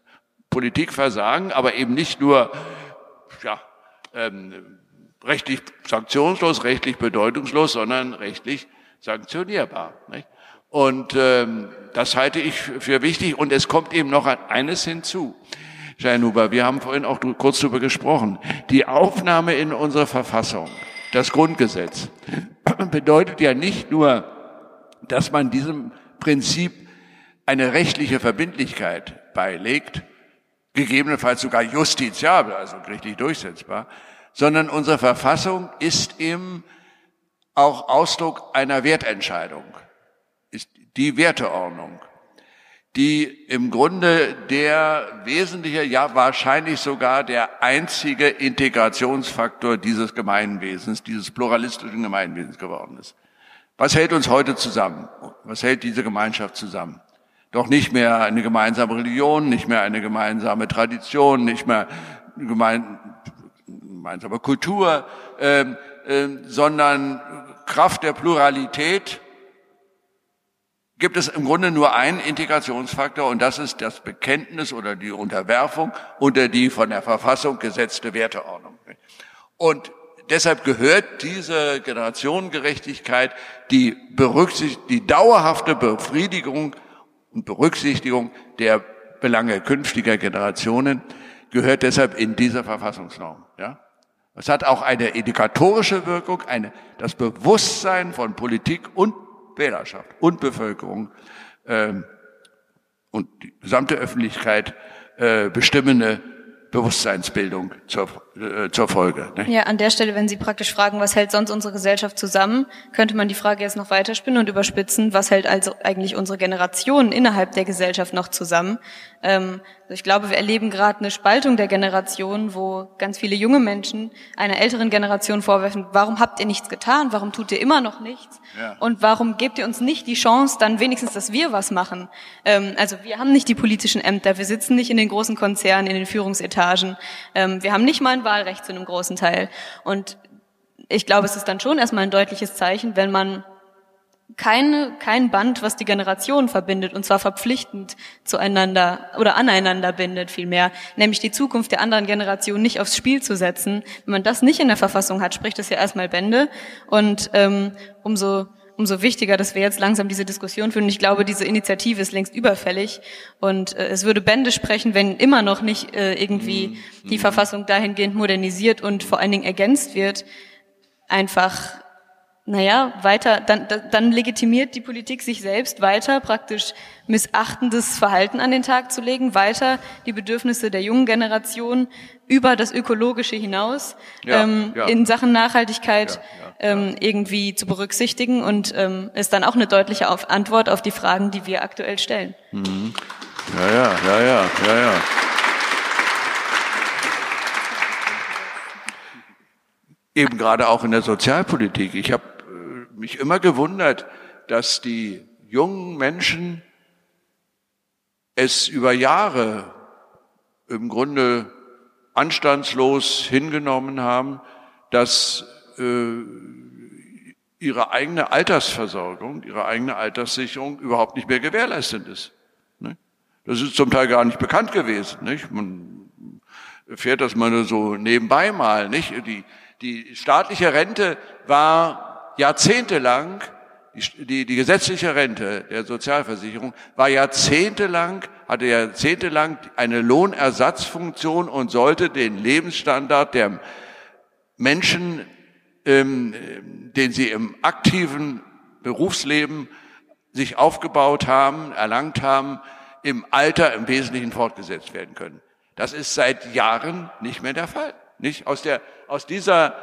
Politikversagen, aber eben nicht nur ja, ähm, rechtlich sanktionslos, rechtlich bedeutungslos, sondern rechtlich sanktionierbar. Nicht? Und ähm, das halte ich für wichtig. Und es kommt eben noch eines hinzu. Scheinhuber, wir haben vorhin auch kurz darüber gesprochen. Die Aufnahme in unsere Verfassung, das Grundgesetz, <clears throat> bedeutet ja nicht nur, dass man diesem Prinzip eine rechtliche Verbindlichkeit beilegt, gegebenenfalls sogar justiziabel, also gerichtlich durchsetzbar, sondern unsere Verfassung ist eben auch Ausdruck einer Wertentscheidung, ist die Werteordnung, die im Grunde der wesentliche, ja wahrscheinlich sogar der einzige Integrationsfaktor dieses Gemeinwesens, dieses pluralistischen Gemeinwesens geworden ist. Was hält uns heute zusammen? Was hält diese Gemeinschaft zusammen? Doch nicht mehr eine gemeinsame Religion, nicht mehr eine gemeinsame Tradition, nicht mehr gemein, gemeinsame Kultur, äh, äh, sondern Kraft der Pluralität gibt es im Grunde nur einen Integrationsfaktor und das ist das Bekenntnis oder die Unterwerfung unter die von der Verfassung gesetzte Werteordnung. Und deshalb gehört diese Generationengerechtigkeit, die, Berücksicht die dauerhafte Befriedigung und Berücksichtigung der Belange künftiger Generationen gehört deshalb in dieser Verfassungsnorm. Ja? Es hat auch eine indikatorische Wirkung, eine, das Bewusstsein von Politik und Wählerschaft und Bevölkerung ähm, und die gesamte Öffentlichkeit äh, bestimmende Bewusstseinsbildung zur, äh, zur Folge. Ne? Ja, an der Stelle, wenn Sie praktisch fragen, was hält sonst unsere Gesellschaft zusammen, könnte man die Frage jetzt noch weiterspinnen und überspitzen, was hält also eigentlich unsere Generation innerhalb der Gesellschaft noch zusammen? Ähm, ich glaube, wir erleben gerade eine Spaltung der Generation, wo ganz viele junge Menschen einer älteren Generation vorwerfen, warum habt ihr nichts getan, warum tut ihr immer noch nichts ja. und warum gebt ihr uns nicht die Chance, dann wenigstens, dass wir was machen. Ähm, also wir haben nicht die politischen Ämter, wir sitzen nicht in den großen Konzernen, in den Führungsetagen, ähm, wir haben nicht mal ein Wahlrecht zu einem großen Teil. Und ich glaube, es ist dann schon erstmal ein deutliches Zeichen, wenn man keine, kein Band, was die Generationen verbindet, und zwar verpflichtend zueinander oder aneinander bindet vielmehr, nämlich die Zukunft der anderen Generation nicht aufs Spiel zu setzen. Wenn man das nicht in der Verfassung hat, spricht es ja erstmal Bände. Und ähm, umso umso wichtiger, dass wir jetzt langsam diese Diskussion führen. Ich glaube, diese Initiative ist längst überfällig und äh, es würde Bände sprechen, wenn immer noch nicht äh, irgendwie mhm. die Verfassung dahingehend modernisiert und vor allen Dingen ergänzt wird, einfach naja, weiter, dann, dann legitimiert die Politik sich selbst weiter, praktisch missachtendes Verhalten an den Tag zu legen, weiter die Bedürfnisse der jungen Generation über das Ökologische hinaus ja, ähm, ja. in Sachen Nachhaltigkeit ja, ähm, irgendwie zu berücksichtigen und ähm, ist dann auch eine deutliche auf Antwort auf die Fragen, die wir aktuell stellen. Mhm. Ja, ja, ja, ja, ja, ja. Eben gerade auch in der Sozialpolitik. Ich habe mich immer gewundert, dass die jungen Menschen es über Jahre im Grunde anstandslos hingenommen haben, dass äh, ihre eigene Altersversorgung, ihre eigene Alterssicherung überhaupt nicht mehr gewährleistet ist. Ne? Das ist zum Teil gar nicht bekannt gewesen. Nicht? Man erfährt das mal so nebenbei mal. Nicht? Die, die staatliche Rente war jahrzehntelang, die, die, die gesetzliche Rente der Sozialversicherung war jahrzehntelang, hatte jahrzehntelang eine Lohnersatzfunktion und sollte den Lebensstandard der Menschen, ähm, den sie im aktiven Berufsleben sich aufgebaut haben, erlangt haben, im Alter im Wesentlichen fortgesetzt werden können. Das ist seit Jahren nicht mehr der Fall. Nicht aus der, aus dieser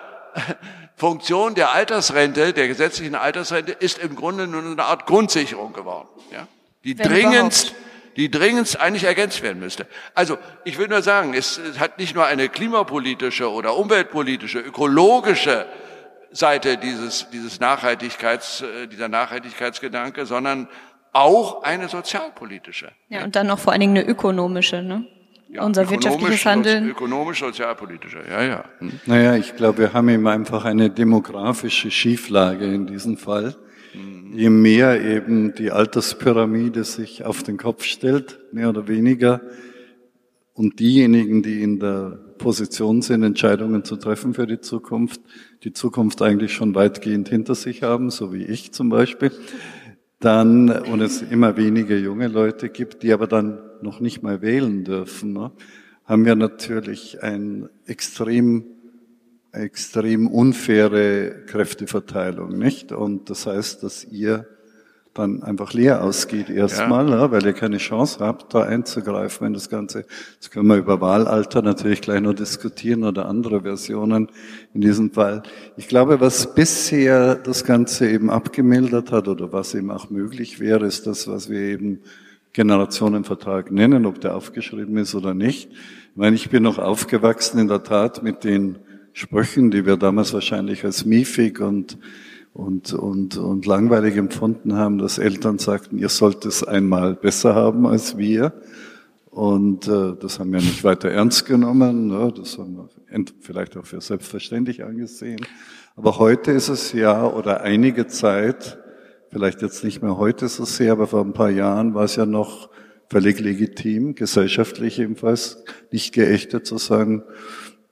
Funktion der Altersrente, der gesetzlichen Altersrente, ist im Grunde nur eine Art Grundsicherung geworden, ja? die Wenn dringendst, überhaupt. die dringendst eigentlich ergänzt werden müsste. Also, ich will nur sagen, es, es hat nicht nur eine klimapolitische oder umweltpolitische, ökologische Seite dieses, dieses Nachhaltigkeits, äh, dieser Nachhaltigkeitsgedanke, sondern auch eine sozialpolitische. Ja, und dann noch vor allen Dingen eine ökonomische, ne? Ja, unser wirtschaftliches Handeln. Ökonomisch, sozialpolitischer, ja, ja. Hm. Naja, ich glaube, wir haben eben einfach eine demografische Schieflage in diesem Fall. Mhm. Je mehr eben die Alterspyramide sich auf den Kopf stellt, mehr oder weniger, und diejenigen, die in der Position sind, Entscheidungen zu treffen für die Zukunft, die Zukunft eigentlich schon weitgehend hinter sich haben, so wie ich zum Beispiel, dann, und es immer weniger junge Leute gibt, die aber dann noch nicht mal wählen dürfen, ne, haben wir natürlich ein extrem, extrem unfaire Kräfteverteilung, nicht? Und das heißt, dass ihr dann einfach leer ausgeht erstmal, ja. ja. weil ihr keine Chance habt, da einzugreifen in das Ganze. Jetzt können wir über Wahlalter natürlich gleich noch diskutieren oder andere Versionen in diesem Fall. Ich glaube, was bisher das Ganze eben abgemildert hat oder was eben auch möglich wäre, ist das, was wir eben Generationenvertrag nennen, ob der aufgeschrieben ist oder nicht. Ich meine, ich bin noch aufgewachsen in der Tat mit den Sprüchen, die wir damals wahrscheinlich als miefig und und, und, und langweilig empfunden haben, dass Eltern sagten, ihr sollt es einmal besser haben als wir. Und äh, das haben wir nicht weiter ernst genommen. Ne? Das haben wir vielleicht auch für selbstverständlich angesehen. Aber heute ist es ja oder einige Zeit, vielleicht jetzt nicht mehr heute so sehr, aber vor ein paar Jahren war es ja noch völlig legitim, gesellschaftlich ebenfalls nicht geächtet zu sagen,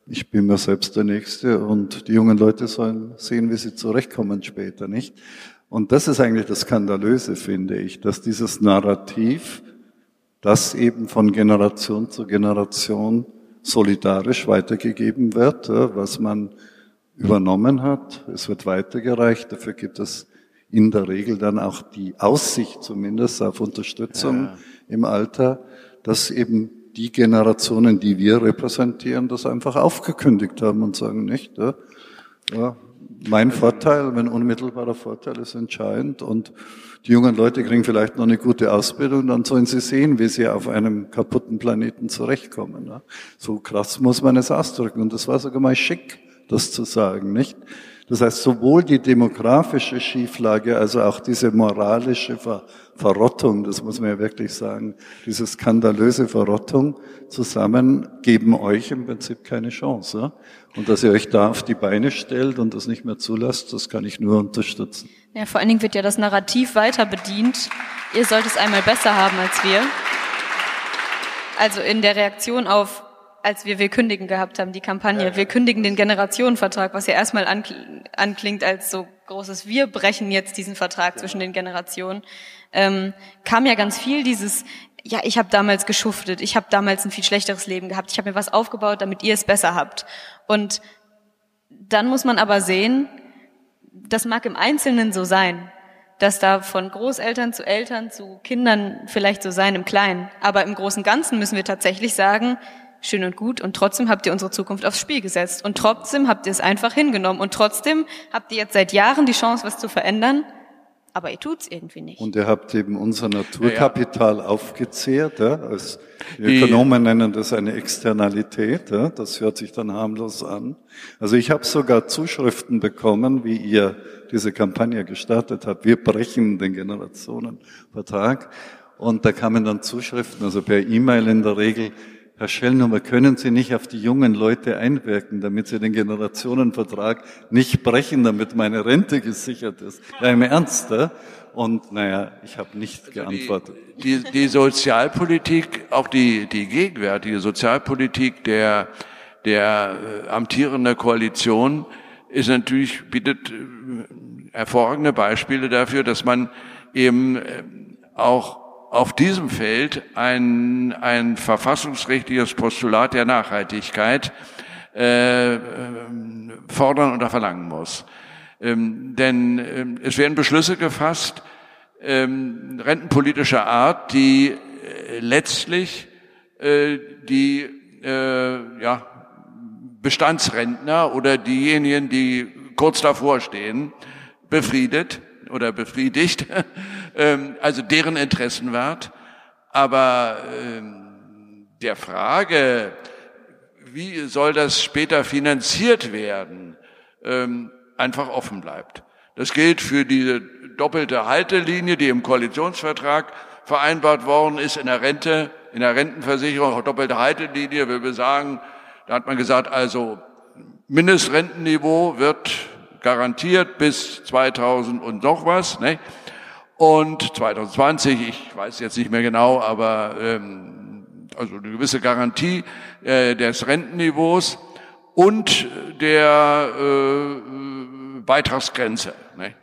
ich bin mir selbst der Nächste und die jungen Leute sollen sehen, wie sie zurechtkommen später, nicht? Und das ist eigentlich das Skandalöse, finde ich, dass dieses Narrativ, das eben von Generation zu Generation solidarisch weitergegeben wird, was man übernommen hat. Es wird weitergereicht. Dafür gibt es in der Regel dann auch die Aussicht zumindest auf Unterstützung ja. im Alter, dass eben die Generationen, die wir repräsentieren, das einfach aufgekündigt haben und sagen, nicht, ja, ja, mein Vorteil, mein unmittelbarer Vorteil ist entscheidend und die jungen Leute kriegen vielleicht noch eine gute Ausbildung, dann sollen sie sehen, wie sie auf einem kaputten Planeten zurechtkommen. Ja. So krass muss man es ausdrücken und das war sogar mal schick, das zu sagen, nicht? Das heißt, sowohl die demografische Schieflage, also auch diese moralische Ver Verrottung, das muss man ja wirklich sagen, diese skandalöse Verrottung zusammen geben euch im Prinzip keine Chance. Und dass ihr euch da auf die Beine stellt und das nicht mehr zulasst, das kann ich nur unterstützen. Ja, vor allen Dingen wird ja das Narrativ weiter bedient. Ihr sollt es einmal besser haben als wir. Also in der Reaktion auf als wir Wir kündigen gehabt haben, die Kampagne. Wir kündigen den Generationenvertrag, was ja erstmal anklingt als so großes Wir brechen jetzt diesen Vertrag zwischen den Generationen, ähm, kam ja ganz viel dieses, ja, ich habe damals geschuftet, ich habe damals ein viel schlechteres Leben gehabt, ich habe mir was aufgebaut, damit ihr es besser habt. Und dann muss man aber sehen, das mag im Einzelnen so sein, dass da von Großeltern zu Eltern zu Kindern vielleicht so sein im Kleinen. Aber im Großen und Ganzen müssen wir tatsächlich sagen, schön und gut und trotzdem habt ihr unsere Zukunft aufs Spiel gesetzt und trotzdem habt ihr es einfach hingenommen und trotzdem habt ihr jetzt seit Jahren die Chance, was zu verändern, aber ihr tut's irgendwie nicht. Und ihr habt eben unser Naturkapital ja, ja. aufgezehrt. Ja? Als die Ökonomen nennen das eine Externalität. Ja? Das hört sich dann harmlos an. Also ich habe sogar Zuschriften bekommen, wie ihr diese Kampagne gestartet habt. Wir brechen den Generationenvertrag. Und da kamen dann Zuschriften, also per E-Mail in der Regel, Herr Schellnummer, können Sie nicht auf die jungen Leute einwirken, damit sie den Generationenvertrag nicht brechen, damit meine Rente gesichert ist? Ja, im Ernst, ja? Und naja, ich habe nicht also geantwortet. Die, die, die Sozialpolitik, auch die, die gegenwärtige Sozialpolitik der, der äh, amtierenden Koalition ist natürlich, bietet äh, hervorragende Beispiele dafür, dass man eben äh, auch auf diesem Feld ein, ein verfassungsrechtliches Postulat der Nachhaltigkeit äh, fordern oder verlangen muss. Ähm, denn ähm, es werden Beschlüsse gefasst, ähm, rentenpolitischer Art, die äh, letztlich äh, die äh, ja, Bestandsrentner oder diejenigen, die kurz davor stehen, befriedet oder befriedigt, <laughs> ähm, also deren Interessen wahrt. Aber ähm, der Frage, wie soll das später finanziert werden, ähm, einfach offen bleibt. Das gilt für diese doppelte Haltelinie, die im Koalitionsvertrag vereinbart worden ist in der Rente in der Rentenversicherung, doppelte Haltelinie, will wir sagen, da hat man gesagt, also Mindestrentenniveau wird garantiert bis 2000 und noch was. Ne? Und 2020, ich weiß jetzt nicht mehr genau, aber ähm, also eine gewisse Garantie äh, des Rentenniveaus und der äh, Beitragsgrenze. Ne?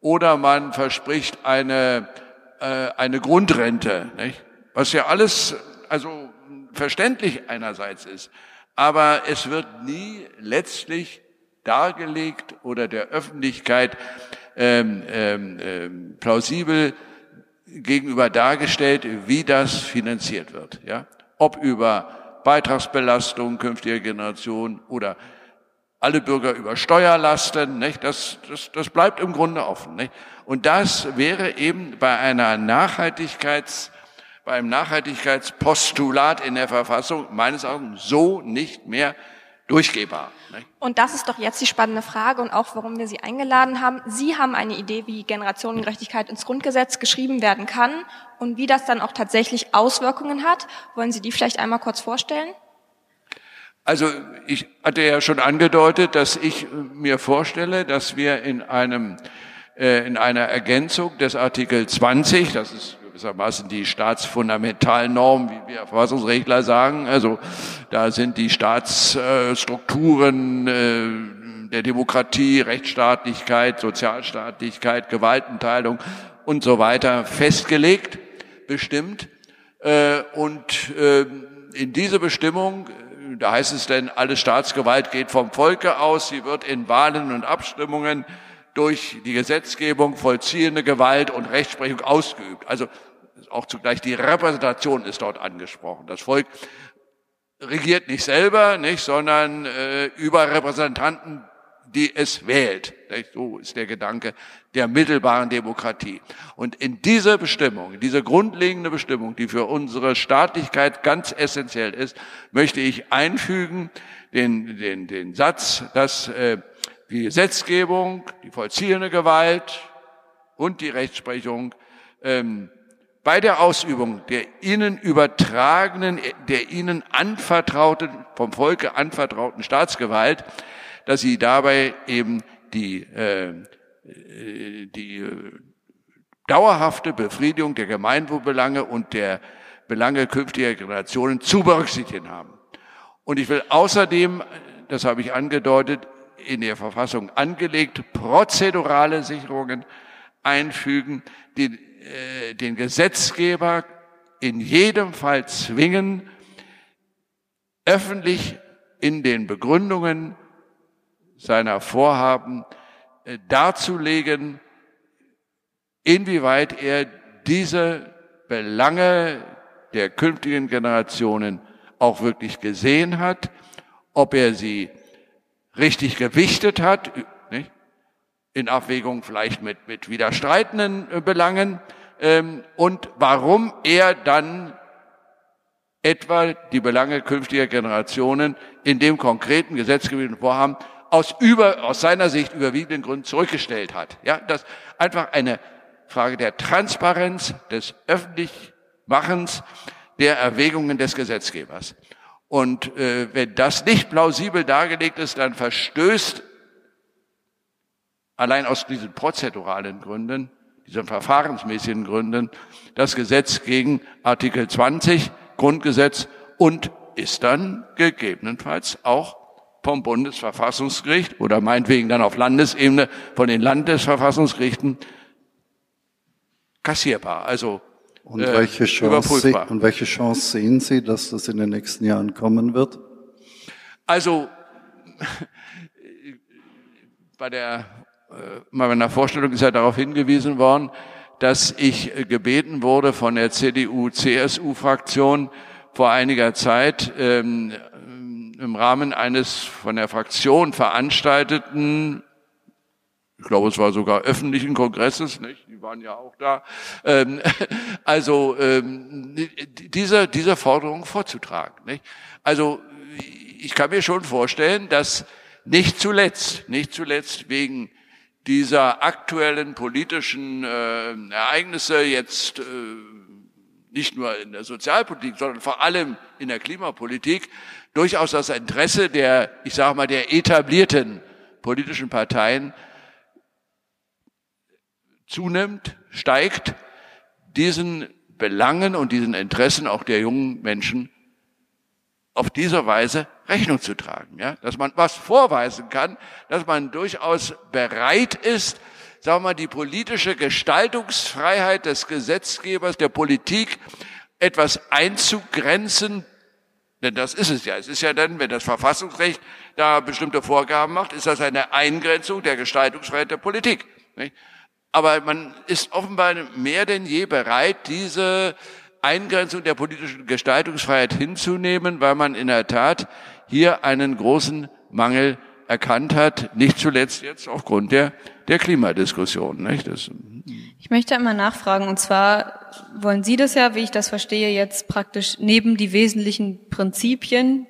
Oder man verspricht eine, äh, eine Grundrente, nicht? was ja alles also verständlich einerseits ist, aber es wird nie letztlich dargelegt oder der Öffentlichkeit ähm, ähm, ähm, plausibel gegenüber dargestellt, wie das finanziert wird. Ja? Ob über Beitragsbelastung künftiger Generationen oder alle Bürger über Steuerlasten, nicht? Das, das, das bleibt im Grunde offen. Nicht? Und das wäre eben bei einer Nachhaltigkeits, bei einem Nachhaltigkeitspostulat in der Verfassung meines Erachtens so nicht mehr durchgehbar. Und das ist doch jetzt die spannende Frage und auch, warum wir Sie eingeladen haben. Sie haben eine Idee, wie Generationengerechtigkeit ins Grundgesetz geschrieben werden kann und wie das dann auch tatsächlich Auswirkungen hat. Wollen Sie die vielleicht einmal kurz vorstellen? Also ich hatte ja schon angedeutet, dass ich mir vorstelle, dass wir in einem äh, in einer Ergänzung des Artikel 20, das ist gewissermaßen die Staatsfundamentalnorm, wie wir Verfassungsrechtler sagen. Also da sind die Staatsstrukturen äh, der Demokratie, Rechtsstaatlichkeit, Sozialstaatlichkeit, Gewaltenteilung und so weiter festgelegt, bestimmt. Äh, und äh, in diese Bestimmung da heißt es denn, alle Staatsgewalt geht vom Volke aus, sie wird in Wahlen und Abstimmungen durch die Gesetzgebung vollziehende Gewalt und Rechtsprechung ausgeübt. Also auch zugleich die Repräsentation ist dort angesprochen. Das Volk regiert nicht selber, nicht, sondern äh, über Repräsentanten, die es wählt. Nicht? So ist der Gedanke der mittelbaren Demokratie. Und in diese Bestimmung, diese grundlegende Bestimmung, die für unsere Staatlichkeit ganz essentiell ist, möchte ich einfügen den, den, den Satz, dass äh, die Gesetzgebung, die vollziehende Gewalt und die Rechtsprechung ähm, bei der Ausübung der ihnen übertragenen, der ihnen anvertrauten, vom Volke anvertrauten Staatsgewalt, dass sie dabei eben die, äh, die äh, dauerhafte Befriedigung der Gemeinwohlbelange und der Belange künftiger Generationen zu berücksichtigen haben. Und ich will außerdem, das habe ich angedeutet, in der Verfassung angelegt, prozedurale Sicherungen einfügen, die äh, den Gesetzgeber in jedem Fall zwingen, öffentlich in den Begründungen seiner Vorhaben äh, darzulegen, inwieweit er diese Belange der künftigen Generationen auch wirklich gesehen hat, ob er sie richtig gewichtet hat? In Abwägung vielleicht mit, mit widerstreitenden äh, Belangen, ähm, und warum er dann etwa die Belange künftiger Generationen in dem konkreten gesetzgebenden Vorhaben aus über, aus seiner Sicht überwiegenden Gründen zurückgestellt hat. Ja, das einfach eine Frage der Transparenz, des Öffentlichmachens, der Erwägungen des Gesetzgebers. Und äh, wenn das nicht plausibel dargelegt ist, dann verstößt allein aus diesen prozeduralen Gründen, diesen verfahrensmäßigen Gründen, das Gesetz gegen Artikel 20 Grundgesetz und ist dann gegebenenfalls auch vom Bundesverfassungsgericht oder meinetwegen dann auf Landesebene von den Landesverfassungsgerichten kassierbar. Also und äh, welche, Chance Sie, und welche Chance sehen Sie, dass das in den nächsten Jahren kommen wird? Also <laughs> bei der bei meiner Vorstellung ist ja darauf hingewiesen worden, dass ich gebeten wurde von der CDU-CSU-Fraktion vor einiger Zeit ähm, im Rahmen eines von der Fraktion veranstalteten ich glaube, es war sogar öffentlichen Kongresses, nicht? Die waren ja auch da. Ähm, <laughs> also ähm, diese diese Forderung vorzutragen. Nicht? Also ich kann mir schon vorstellen, dass nicht zuletzt, nicht zuletzt wegen dieser aktuellen politischen äh, Ereignisse jetzt äh, nicht nur in der Sozialpolitik, sondern vor allem in der Klimapolitik durchaus das Interesse der, ich sage mal, der etablierten politischen Parteien zunimmt, steigt, diesen Belangen und diesen Interessen auch der jungen Menschen auf dieser Weise Rechnung zu tragen, ja, dass man was vorweisen kann, dass man durchaus bereit ist, sagen wir mal, die politische Gestaltungsfreiheit des Gesetzgebers, der Politik etwas einzugrenzen, denn das ist es ja. Es ist ja dann, wenn das Verfassungsrecht da bestimmte Vorgaben macht, ist das eine Eingrenzung der Gestaltungsfreiheit der Politik. Nicht? Aber man ist offenbar mehr denn je bereit, diese Eingrenzung der politischen Gestaltungsfreiheit hinzunehmen, weil man in der Tat hier einen großen Mangel erkannt hat, nicht zuletzt jetzt aufgrund der, der Klimadiskussion. Nicht? Das, ich möchte einmal nachfragen, und zwar wollen Sie das ja, wie ich das verstehe, jetzt praktisch neben die wesentlichen Prinzipien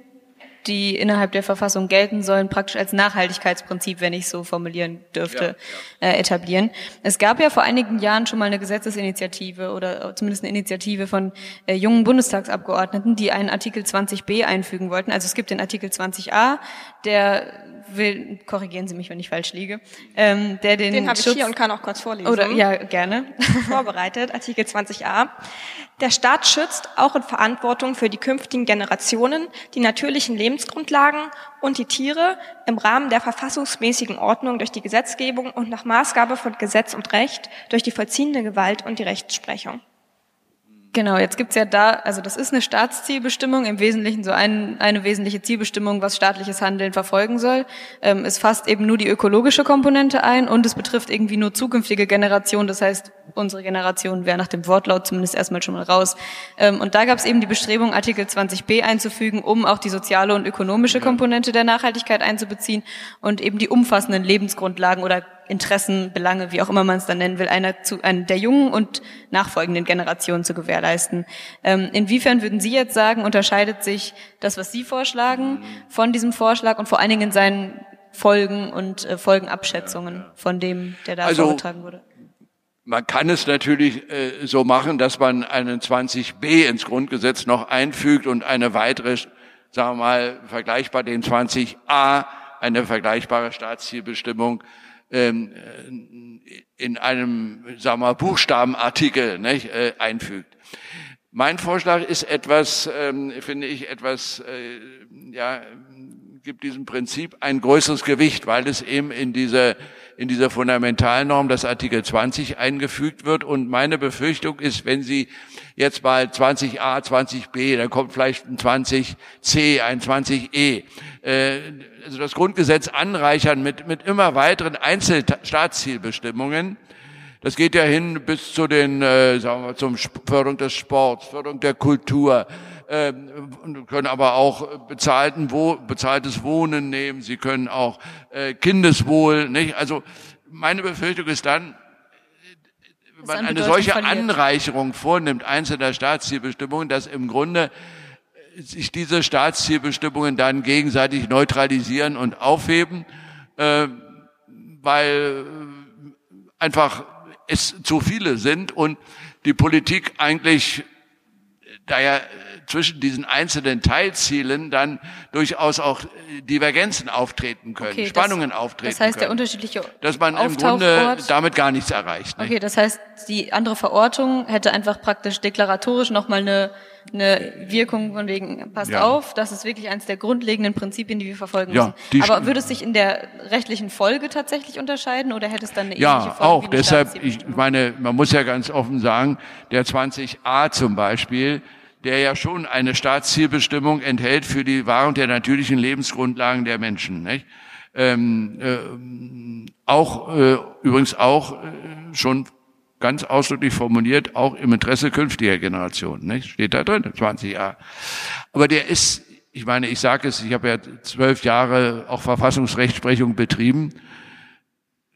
die innerhalb der Verfassung gelten sollen, praktisch als Nachhaltigkeitsprinzip, wenn ich so formulieren dürfte, ja, ja. Äh, etablieren. Es gab ja vor einigen Jahren schon mal eine Gesetzesinitiative oder zumindest eine Initiative von äh, jungen Bundestagsabgeordneten, die einen Artikel 20b einfügen wollten. Also es gibt den Artikel 20a, der will, korrigieren Sie mich, wenn ich falsch liege, ähm, der den Den habe ich hier und kann auch kurz vorlesen. Oder, ja, gerne. <laughs> Vorbereitet, Artikel 20a. Der Staat schützt auch in Verantwortung für die künftigen Generationen die natürlichen Lebensgrundlagen und die Tiere im Rahmen der verfassungsmäßigen Ordnung durch die Gesetzgebung und nach Maßgabe von Gesetz und Recht durch die vollziehende Gewalt und die Rechtsprechung. Genau, jetzt gibt's ja da, also das ist eine Staatszielbestimmung, im Wesentlichen so ein, eine wesentliche Zielbestimmung, was staatliches Handeln verfolgen soll. Ähm, es fasst eben nur die ökologische Komponente ein und es betrifft irgendwie nur zukünftige Generationen. Das heißt, unsere Generation wäre nach dem Wortlaut zumindest erstmal schon mal raus. Ähm, und da gab's eben die Bestrebung, Artikel 20b einzufügen, um auch die soziale und ökonomische Komponente der Nachhaltigkeit einzubeziehen und eben die umfassenden Lebensgrundlagen oder Interessen, Belange, wie auch immer man es dann nennen will, einer zu, einer der jungen und nachfolgenden Generationen zu gewährleisten. Ähm, inwiefern würden Sie jetzt sagen, unterscheidet sich das, was Sie vorschlagen, von diesem Vorschlag und vor allen Dingen in seinen Folgen und äh, Folgenabschätzungen von dem, der da also, vorgetragen wurde? Man kann es natürlich äh, so machen, dass man einen 20b ins Grundgesetz noch einfügt und eine weitere, sagen wir mal, vergleichbar den 20a, eine vergleichbare Staatszielbestimmung ähm, in einem, sagen wir mal, Buchstabenartikel nicht, äh, einfügt. Mein Vorschlag ist etwas, ähm, finde ich, etwas, äh, ja, gibt diesem Prinzip ein größeres Gewicht, weil es eben in diese in dieser Fundamentalnorm das Artikel 20 eingefügt wird. Und meine Befürchtung ist, wenn Sie jetzt mal 20a, 20b, dann kommt vielleicht ein 20c, ein 20e, äh, also das Grundgesetz anreichern mit, mit immer weiteren Einzelstaatszielbestimmungen. Das geht ja hin bis zu den, äh, sagen wir, zum Förderung des Sports, Förderung der Kultur, äh, können aber auch bezahlten Wo bezahltes Wohnen nehmen. Sie können auch äh, Kindeswohl, nicht? Also meine Befürchtung ist dann, wenn man eine solche verliert. Anreicherung vornimmt einzelner Staatszielbestimmungen, dass im Grunde sich diese Staatszielbestimmungen dann gegenseitig neutralisieren und aufheben, äh, weil einfach es zu viele sind und die Politik eigentlich da ja zwischen diesen einzelnen Teilzielen dann durchaus auch Divergenzen auftreten können, okay, Spannungen das, auftreten können. Das heißt, können, der unterschiedliche Dass man im Grunde damit gar nichts erreicht. Okay, das heißt, die andere Verortung hätte einfach praktisch deklaratorisch nochmal eine eine Wirkung von wegen, passt ja. auf, das ist wirklich eines der grundlegenden Prinzipien, die wir verfolgen ja, müssen. Aber würde es sich in der rechtlichen Folge tatsächlich unterscheiden oder hätte es dann eine ja, ähnliche Folge? Ja, auch. Deshalb, ich meine, man muss ja ganz offen sagen, der 20a zum Beispiel, der ja schon eine Staatszielbestimmung enthält für die Wahrung der natürlichen Lebensgrundlagen der Menschen. Nicht? Ähm, äh, auch äh, übrigens auch äh, schon ganz ausdrücklich formuliert, auch im Interesse künftiger Generationen. Nicht? Steht da drin, 20 Jahre. Aber der ist, ich meine, ich sage es, ich habe ja zwölf Jahre auch Verfassungsrechtsprechung betrieben.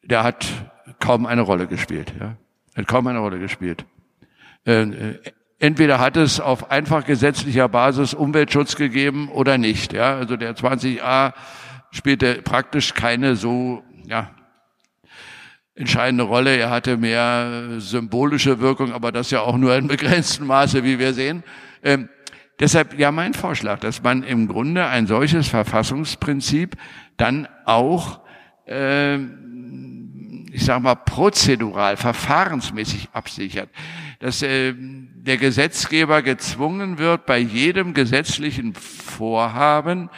Der hat kaum eine Rolle gespielt. Ja? Hat kaum eine Rolle gespielt. Äh, äh, entweder hat es auf einfach gesetzlicher Basis Umweltschutz gegeben oder nicht. Ja? Also der 20a spielte praktisch keine so ja, entscheidende Rolle. Er hatte mehr symbolische Wirkung, aber das ja auch nur in begrenztem Maße, wie wir sehen. Ähm, deshalb ja mein Vorschlag, dass man im Grunde ein solches Verfassungsprinzip dann auch, äh, ich sage mal, prozedural, verfahrensmäßig absichert. Dass äh, der Gesetzgeber gezwungen wird, bei jedem gesetzlichen Vorhaben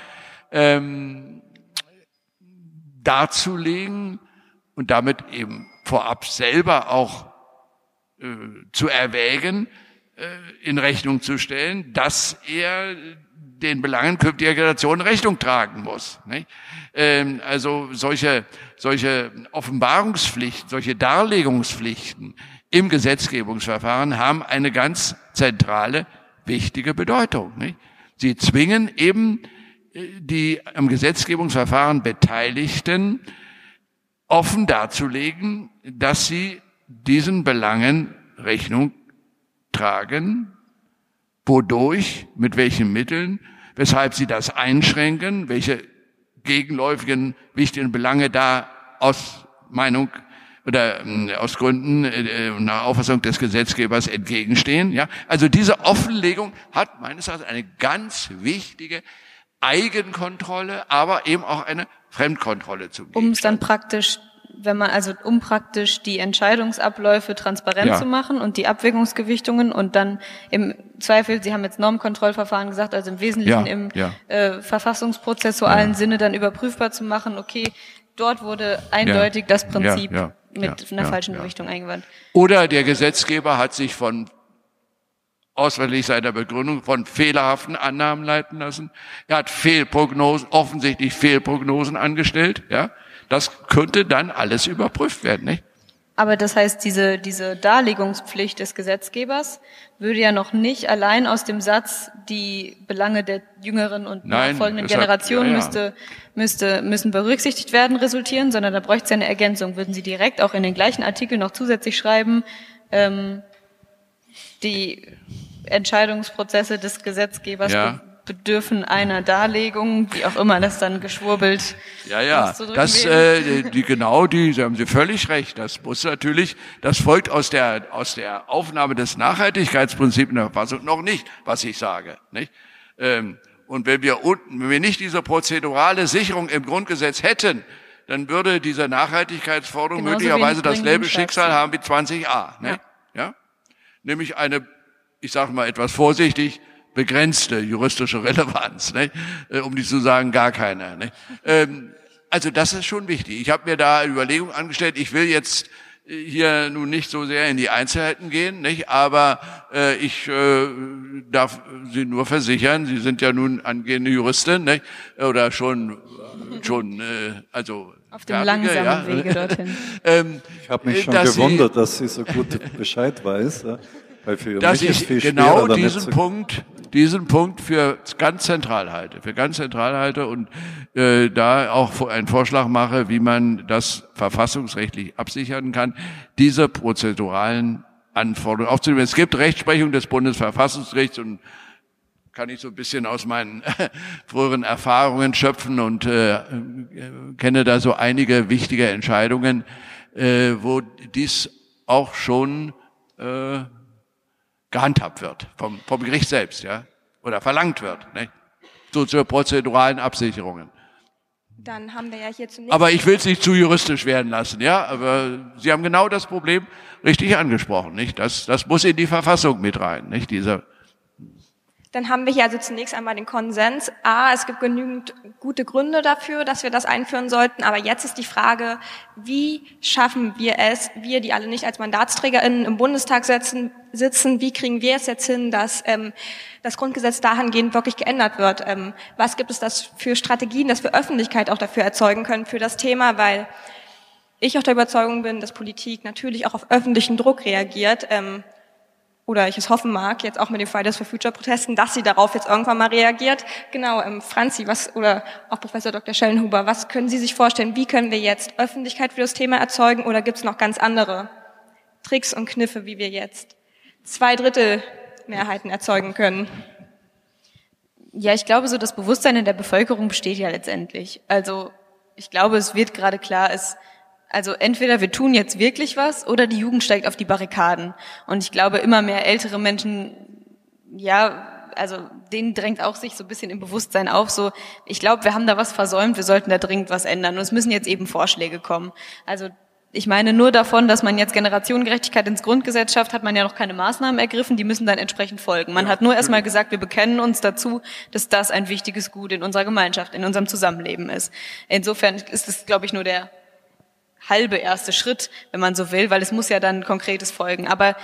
ähm, darzulegen, und damit eben vorab selber auch äh, zu erwägen, äh, in Rechnung zu stellen, dass er den Belangen künftiger Generationen Rechnung tragen muss. Ähm, also solche, solche Offenbarungspflichten, solche Darlegungspflichten im Gesetzgebungsverfahren haben eine ganz zentrale, wichtige Bedeutung. Nicht? Sie zwingen eben äh, die am Gesetzgebungsverfahren Beteiligten offen darzulegen, dass sie diesen Belangen Rechnung tragen, wodurch, mit welchen Mitteln, weshalb sie das einschränken, welche gegenläufigen wichtigen Belange da aus Meinung oder äh, aus Gründen äh, nach Auffassung des Gesetzgebers entgegenstehen. Ja, also diese Offenlegung hat meines Erachtens eine ganz wichtige Eigenkontrolle, aber eben auch eine Fremdkontrolle zu Um es dann praktisch, wenn man, also um praktisch die Entscheidungsabläufe transparent ja. zu machen und die Abwägungsgewichtungen und dann im Zweifel, Sie haben jetzt Normkontrollverfahren gesagt, also im Wesentlichen ja, im ja. Äh, verfassungsprozessualen Sinne dann überprüfbar zu machen, okay, dort wurde eindeutig das Prinzip mit einer falschen Gewichtung eingewandt. Oder der Gesetzgeber hat sich von auswärtig seiner Begründung von fehlerhaften Annahmen leiten lassen. Er hat Fehlprognosen, offensichtlich Fehlprognosen angestellt, ja. Das könnte dann alles überprüft werden, nicht? Aber das heißt, diese, diese Darlegungspflicht des Gesetzgebers würde ja noch nicht allein aus dem Satz, die Belange der jüngeren und Nein, nachfolgenden Generationen ja, ja. Müsste, müsste, müssen berücksichtigt werden, resultieren, sondern da bräuchte es eine Ergänzung. Würden Sie direkt auch in den gleichen Artikel noch zusätzlich schreiben, ähm, die Entscheidungsprozesse des Gesetzgebers ja. bedürfen einer Darlegung, wie auch immer das dann geschwurbelt. Ja, ja, das, äh, die, genau, die, da haben Sie völlig recht. Das muss natürlich, das folgt aus der, aus der Aufnahme des Nachhaltigkeitsprinzips in der Verfassung noch nicht, was ich sage, nicht? Ähm, und wenn wir unten, wenn wir nicht diese prozedurale Sicherung im Grundgesetz hätten, dann würde diese Nachhaltigkeitsforderung Genauso möglicherweise dasselbe Schicksal haben wie 20a. Ne? Ja. ja? Nämlich eine ich sage mal etwas vorsichtig, begrenzte juristische <laughs> Relevanz, ne? um nicht zu sagen gar keine. Ne? Ähm, also das ist schon wichtig. Ich habe mir da Überlegungen angestellt. Ich will jetzt äh, hier nun nicht so sehr in die Einzelheiten gehen, nicht? aber äh, ich äh, darf Sie nur versichern, Sie sind ja nun angehende Juristin nicht? oder schon schon äh, also auf dem langsamen ja. Wege <laughs> dorthin. ähm, ich habe mich schon gewundert, Sie, dass sie so gut <laughs> Bescheid weiß. Weil für dass mich ich genau diesen Punkt, diesen Punkt für ganz zentral halte, für ganz zentral halte und äh, da auch einen Vorschlag mache, wie man das verfassungsrechtlich absichern kann, diese prozeduralen Anforderungen aufzunehmen. Es gibt Rechtsprechung des Bundesverfassungsgerichts und kann ich so ein bisschen aus meinen <laughs> früheren Erfahrungen schöpfen und äh, kenne da so einige wichtige Entscheidungen, äh, wo dies auch schon äh, gehandhabt wird vom, vom Gericht selbst, ja, oder verlangt wird, ne? so zur prozeduralen Absicherungen. Dann haben wir ja hier zunächst. Aber ich will es nicht zu juristisch werden lassen, ja. Aber Sie haben genau das Problem richtig angesprochen, nicht? Das, das muss in die Verfassung mit rein, nicht? Dieser dann haben wir hier also zunächst einmal den Konsens. A, es gibt genügend gute Gründe dafür, dass wir das einführen sollten. Aber jetzt ist die Frage, wie schaffen wir es, wir, die alle nicht als MandatsträgerInnen im Bundestag sitzen, sitzen wie kriegen wir es jetzt hin, dass ähm, das Grundgesetz dahingehend wirklich geändert wird? Ähm, was gibt es das für Strategien, dass wir Öffentlichkeit auch dafür erzeugen können für das Thema? Weil ich auch der Überzeugung bin, dass Politik natürlich auch auf öffentlichen Druck reagiert. Ähm, oder ich es hoffen mag, jetzt auch mit den Fridays for Future Protesten, dass sie darauf jetzt irgendwann mal reagiert. Genau, ähm, Franzi, was, oder auch Professor Dr. Schellenhuber, was können Sie sich vorstellen, wie können wir jetzt Öffentlichkeit für das Thema erzeugen oder gibt es noch ganz andere Tricks und Kniffe, wie wir jetzt zwei Drittel Mehrheiten erzeugen können? Ja, ich glaube, so das Bewusstsein in der Bevölkerung besteht ja letztendlich. Also ich glaube, es wird gerade klar, es also entweder wir tun jetzt wirklich was oder die Jugend steigt auf die Barrikaden. Und ich glaube, immer mehr ältere Menschen, ja, also denen drängt auch sich so ein bisschen im Bewusstsein auf, so, ich glaube, wir haben da was versäumt, wir sollten da dringend was ändern. Und es müssen jetzt eben Vorschläge kommen. Also ich meine, nur davon, dass man jetzt Generationengerechtigkeit ins Grundgesetz schafft, hat man ja noch keine Maßnahmen ergriffen, die müssen dann entsprechend folgen. Man ja, hat nur erstmal gesagt, wir bekennen uns dazu, dass das ein wichtiges Gut in unserer Gemeinschaft, in unserem Zusammenleben ist. Insofern ist es, glaube ich, nur der halbe erste Schritt, wenn man so will, weil es muss ja dann konkretes folgen. Aber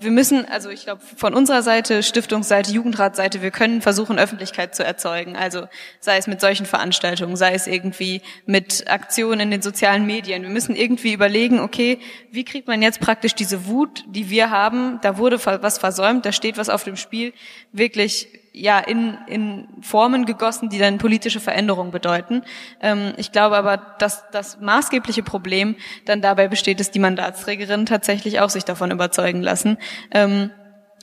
wir müssen, also ich glaube, von unserer Seite, Stiftungsseite, Jugendratseite, wir können versuchen, Öffentlichkeit zu erzeugen. Also sei es mit solchen Veranstaltungen, sei es irgendwie mit Aktionen in den sozialen Medien. Wir müssen irgendwie überlegen, okay, wie kriegt man jetzt praktisch diese Wut, die wir haben, da wurde was versäumt, da steht was auf dem Spiel, wirklich ja in, in Formen gegossen, die dann politische Veränderungen bedeuten. Ähm, ich glaube aber, dass das maßgebliche Problem dann dabei besteht, dass die Mandatsträgerinnen tatsächlich auch sich davon überzeugen lassen. Ähm,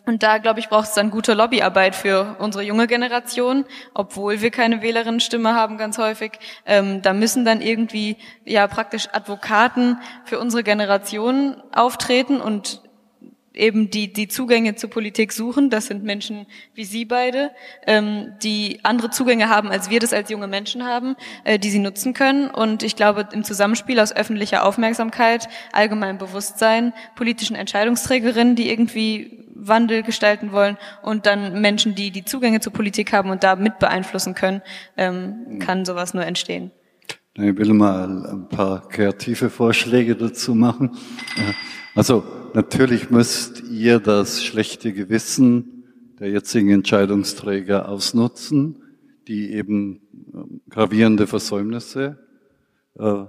und da, glaube ich, braucht es dann gute Lobbyarbeit für unsere junge Generation, obwohl wir keine Wählerinnenstimme haben ganz häufig. Ähm, da müssen dann irgendwie ja praktisch Advokaten für unsere Generation auftreten und eben die, die Zugänge zur Politik suchen. Das sind Menschen wie Sie beide, ähm, die andere Zugänge haben, als wir das als junge Menschen haben, äh, die sie nutzen können. Und ich glaube, im Zusammenspiel aus öffentlicher Aufmerksamkeit, allgemeinem Bewusstsein, politischen Entscheidungsträgerinnen, die irgendwie Wandel gestalten wollen und dann Menschen, die die Zugänge zur Politik haben und da mit beeinflussen können, ähm, kann sowas nur entstehen. Ich will mal ein paar kreative Vorschläge dazu machen. Also natürlich müsst ihr das schlechte Gewissen der jetzigen Entscheidungsträger ausnutzen, die eben ähm, gravierende Versäumnisse äh,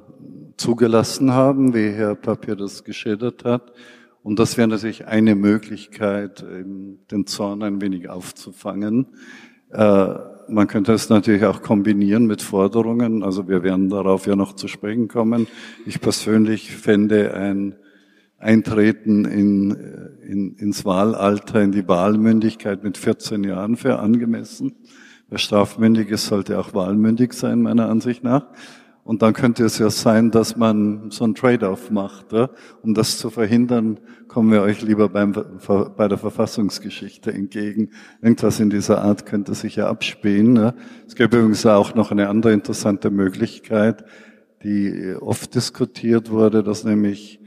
zugelassen haben, wie Herr Papier das geschildert hat. Und das wäre natürlich eine Möglichkeit, den Zorn ein wenig aufzufangen. Äh, man könnte es natürlich auch kombinieren mit Forderungen. Also wir werden darauf ja noch zu sprechen kommen. Ich persönlich fände ein Eintreten in, in, ins Wahlalter, in die Wahlmündigkeit mit 14 Jahren für angemessen. Wer strafmündig ist, sollte auch wahlmündig sein, meiner Ansicht nach. Und dann könnte es ja sein, dass man so ein Trade-off macht. Ja? Um das zu verhindern, kommen wir euch lieber beim, bei der Verfassungsgeschichte entgegen. Irgendwas in dieser Art könnte sich ja abspielen. Ja? Es gäbe übrigens auch noch eine andere interessante Möglichkeit, die oft diskutiert wurde, dass nämlich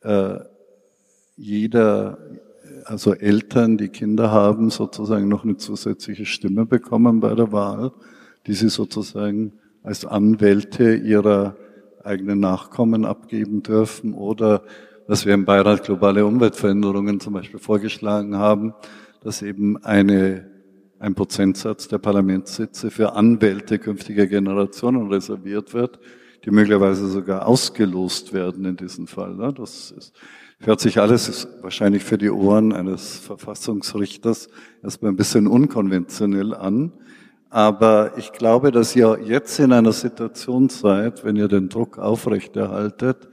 äh, jeder, also Eltern, die Kinder haben, sozusagen noch eine zusätzliche Stimme bekommen bei der Wahl, die sie sozusagen als Anwälte ihrer eigenen Nachkommen abgeben dürfen oder was wir im Beirat Globale Umweltveränderungen zum Beispiel vorgeschlagen haben, dass eben eine, ein Prozentsatz der Parlamentssitze für Anwälte künftiger Generationen reserviert wird, die möglicherweise sogar ausgelost werden in diesem Fall. Ne? Das ist, hört sich alles wahrscheinlich für die Ohren eines Verfassungsrichters erstmal ein bisschen unkonventionell an. Aber ich glaube, dass ihr jetzt in einer Situation seid, wenn ihr den Druck aufrechterhaltet,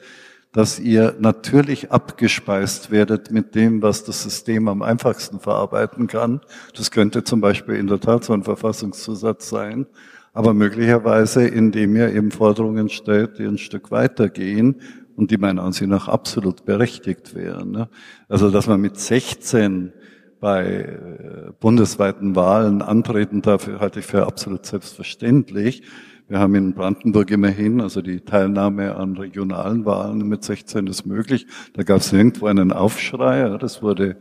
dass ihr natürlich abgespeist werdet mit dem, was das System am einfachsten verarbeiten kann. Das könnte zum Beispiel in der Tat so ein Verfassungszusatz sein aber möglicherweise, indem ihr eben Forderungen stellt, die ein Stück weitergehen und die meiner Ansicht nach absolut berechtigt wären. Ne? Also, dass man mit 16 bei äh, bundesweiten Wahlen antreten darf, halte ich für absolut selbstverständlich. Wir haben in Brandenburg immerhin, also die Teilnahme an regionalen Wahlen mit 16 ist möglich. Da gab es irgendwo einen Aufschrei. Das wurde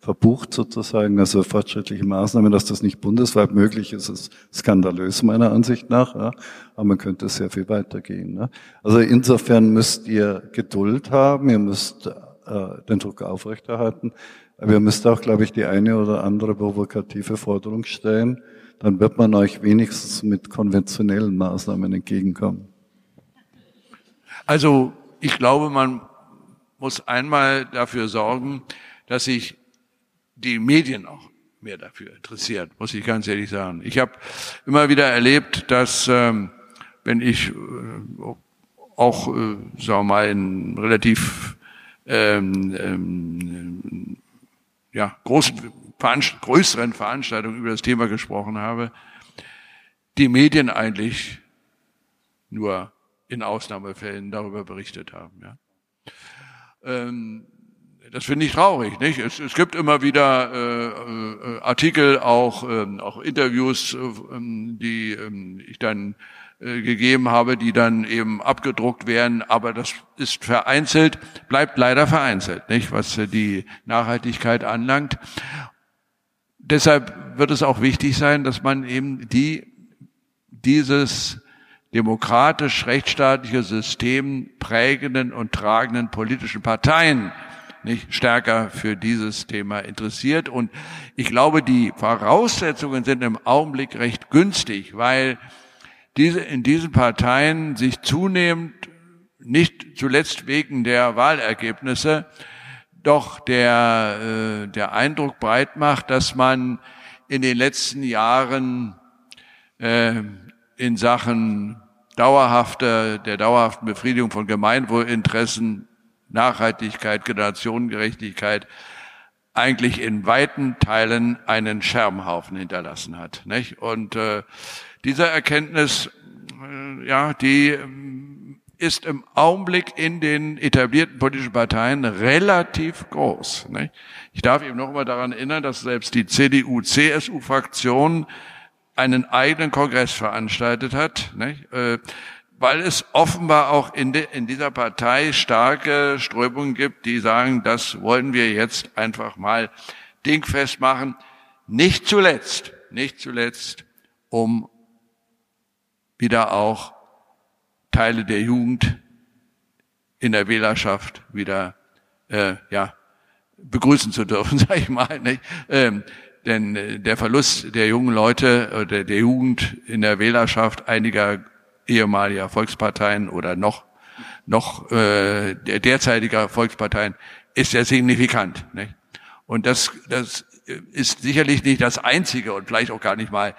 verbucht sozusagen, also fortschrittliche Maßnahmen, dass das nicht bundesweit möglich ist, ist skandalös meiner Ansicht nach, ja. aber man könnte sehr viel weitergehen. Ne? Also insofern müsst ihr Geduld haben, ihr müsst äh, den Druck aufrechterhalten, aber ihr müsst auch, glaube ich, die eine oder andere provokative Forderung stellen, dann wird man euch wenigstens mit konventionellen Maßnahmen entgegenkommen. Also ich glaube, man muss einmal dafür sorgen, dass sich die Medien auch mehr dafür interessiert, muss ich ganz ehrlich sagen. Ich habe immer wieder erlebt, dass ähm, wenn ich äh, auch, äh, sagen wir mal, in relativ ähm, ähm, ja, großen, Veranst größeren Veranstaltungen über das Thema gesprochen habe, die Medien eigentlich nur in Ausnahmefällen darüber berichtet haben. Ja. Ähm, das finde ich traurig. Nicht? Es, es gibt immer wieder äh, äh, Artikel, auch, äh, auch Interviews, äh, die äh, ich dann gegeben habe, die dann eben abgedruckt werden, aber das ist vereinzelt, bleibt leider vereinzelt, nicht, was äh, die Nachhaltigkeit anlangt. Deshalb wird es auch wichtig sein, dass man eben die, dieses demokratisch-rechtsstaatliche System prägenden und tragenden politischen Parteien nicht stärker für dieses Thema interessiert. Und ich glaube, die Voraussetzungen sind im Augenblick recht günstig, weil diese, in diesen Parteien sich zunehmend, nicht zuletzt wegen der Wahlergebnisse, doch der, äh, der Eindruck breit macht, dass man in den letzten Jahren äh, in Sachen dauerhafter, der dauerhaften Befriedigung von Gemeinwohlinteressen, Nachhaltigkeit, Generationengerechtigkeit eigentlich in weiten Teilen einen Scherbenhaufen hinterlassen hat. Nicht? Und äh, diese Erkenntnis, äh, ja, die äh, ist im Augenblick in den etablierten politischen Parteien relativ groß. Nicht? Ich darf eben noch einmal daran erinnern, dass selbst die CDU-CSU-Fraktion einen eigenen Kongress veranstaltet hat, nicht? Äh, weil es offenbar auch in, de, in dieser Partei starke Strömungen gibt, die sagen, das wollen wir jetzt einfach mal dingfest machen. Nicht zuletzt, nicht zuletzt, um wieder auch Teile der Jugend in der Wählerschaft wieder äh, ja begrüßen zu dürfen, <laughs> sage ich mal. Nicht? Ähm, denn äh, der Verlust der jungen Leute oder der Jugend in der Wählerschaft einiger ehemaliger Volksparteien oder noch noch äh, der derzeitiger Volksparteien ist sehr signifikant. Nicht? Und das, das ist sicherlich nicht das einzige und vielleicht auch gar nicht mal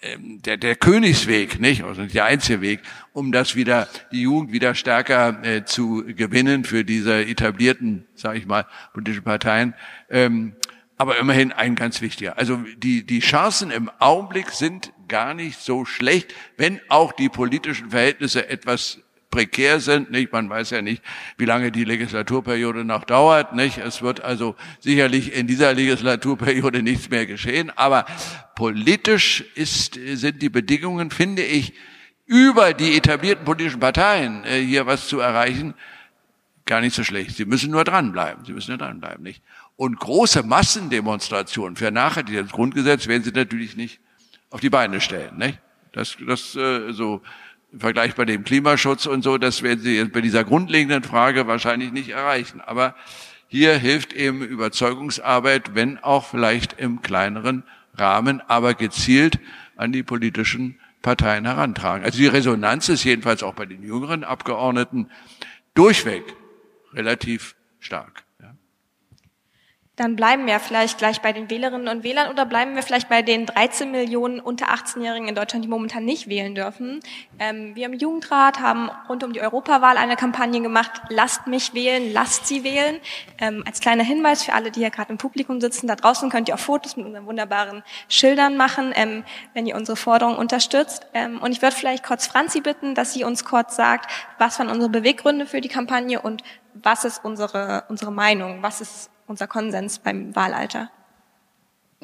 ähm, der, der Königsweg, nicht, also nicht der einzige Weg, um das wieder, die Jugend wieder stärker äh, zu gewinnen für diese etablierten, sage ich mal, politischen Parteien. Ähm, aber immerhin ein ganz wichtiger. Also die, die Chancen im Augenblick sind gar nicht so schlecht, wenn auch die politischen Verhältnisse etwas prekär sind. Nicht? Man weiß ja nicht, wie lange die Legislaturperiode noch dauert. Nicht? Es wird also sicherlich in dieser Legislaturperiode nichts mehr geschehen. Aber politisch ist, sind die Bedingungen, finde ich, über die etablierten politischen Parteien äh, hier was zu erreichen, gar nicht so schlecht. Sie müssen nur dranbleiben. Sie müssen nur dranbleiben, nicht? Und große Massendemonstrationen für nachhaltiges Grundgesetz werden sie natürlich nicht auf die Beine stellen. Nicht? Das, das äh, so Vergleich bei dem Klimaschutz und so, das werden sie bei dieser grundlegenden Frage wahrscheinlich nicht erreichen. Aber hier hilft eben Überzeugungsarbeit, wenn auch vielleicht im kleineren Rahmen, aber gezielt an die politischen Parteien herantragen. Also die Resonanz ist jedenfalls auch bei den jüngeren Abgeordneten durchweg relativ stark. Dann bleiben wir vielleicht gleich bei den Wählerinnen und Wählern oder bleiben wir vielleicht bei den 13 Millionen unter 18-Jährigen in Deutschland, die momentan nicht wählen dürfen. Ähm, wir im Jugendrat haben rund um die Europawahl eine Kampagne gemacht, lasst mich wählen, lasst sie wählen. Ähm, als kleiner Hinweis für alle, die hier gerade im Publikum sitzen, da draußen könnt ihr auch Fotos mit unseren wunderbaren Schildern machen, ähm, wenn ihr unsere Forderung unterstützt. Ähm, und ich würde vielleicht kurz Franzi bitten, dass sie uns kurz sagt, was waren unsere Beweggründe für die Kampagne und was ist unsere, unsere Meinung, was ist unser Konsens beim Wahlalter.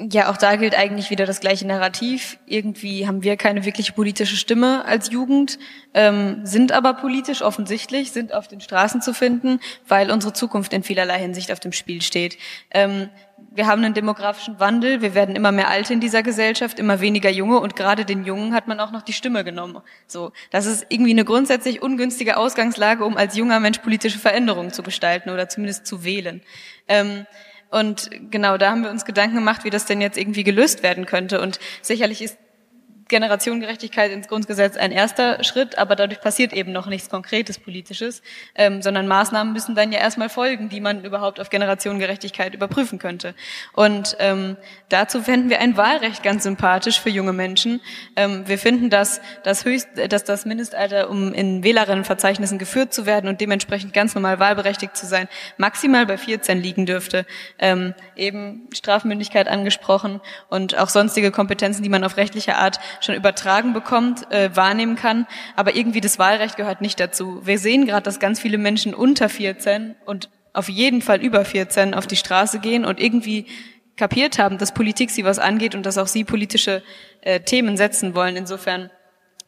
Ja, auch da gilt eigentlich wieder das gleiche Narrativ. Irgendwie haben wir keine wirklich politische Stimme als Jugend, ähm, sind aber politisch offensichtlich, sind auf den Straßen zu finden, weil unsere Zukunft in vielerlei Hinsicht auf dem Spiel steht. Ähm, wir haben einen demografischen Wandel, wir werden immer mehr Alte in dieser Gesellschaft, immer weniger Junge und gerade den Jungen hat man auch noch die Stimme genommen. So, das ist irgendwie eine grundsätzlich ungünstige Ausgangslage, um als junger Mensch politische Veränderungen zu gestalten oder zumindest zu wählen. Ähm, und genau, da haben wir uns Gedanken gemacht, wie das denn jetzt irgendwie gelöst werden könnte. Und sicherlich ist Generationengerechtigkeit ins Grundgesetz ein erster Schritt, aber dadurch passiert eben noch nichts Konkretes Politisches, ähm, sondern Maßnahmen müssen dann ja erstmal folgen, die man überhaupt auf Generationengerechtigkeit überprüfen könnte. Und ähm, dazu fänden wir ein Wahlrecht ganz sympathisch für junge Menschen. Ähm, wir finden, dass das, höchst, dass das Mindestalter, um in Wählerinnenverzeichnissen geführt zu werden und dementsprechend ganz normal wahlberechtigt zu sein, maximal bei 14 liegen dürfte. Ähm, eben Strafmündigkeit angesprochen und auch sonstige Kompetenzen, die man auf rechtlicher Art schon übertragen bekommt, äh, wahrnehmen kann. Aber irgendwie das Wahlrecht gehört nicht dazu. Wir sehen gerade, dass ganz viele Menschen unter 14 und auf jeden Fall über 14 auf die Straße gehen und irgendwie kapiert haben, dass Politik sie was angeht und dass auch sie politische äh, Themen setzen wollen. Insofern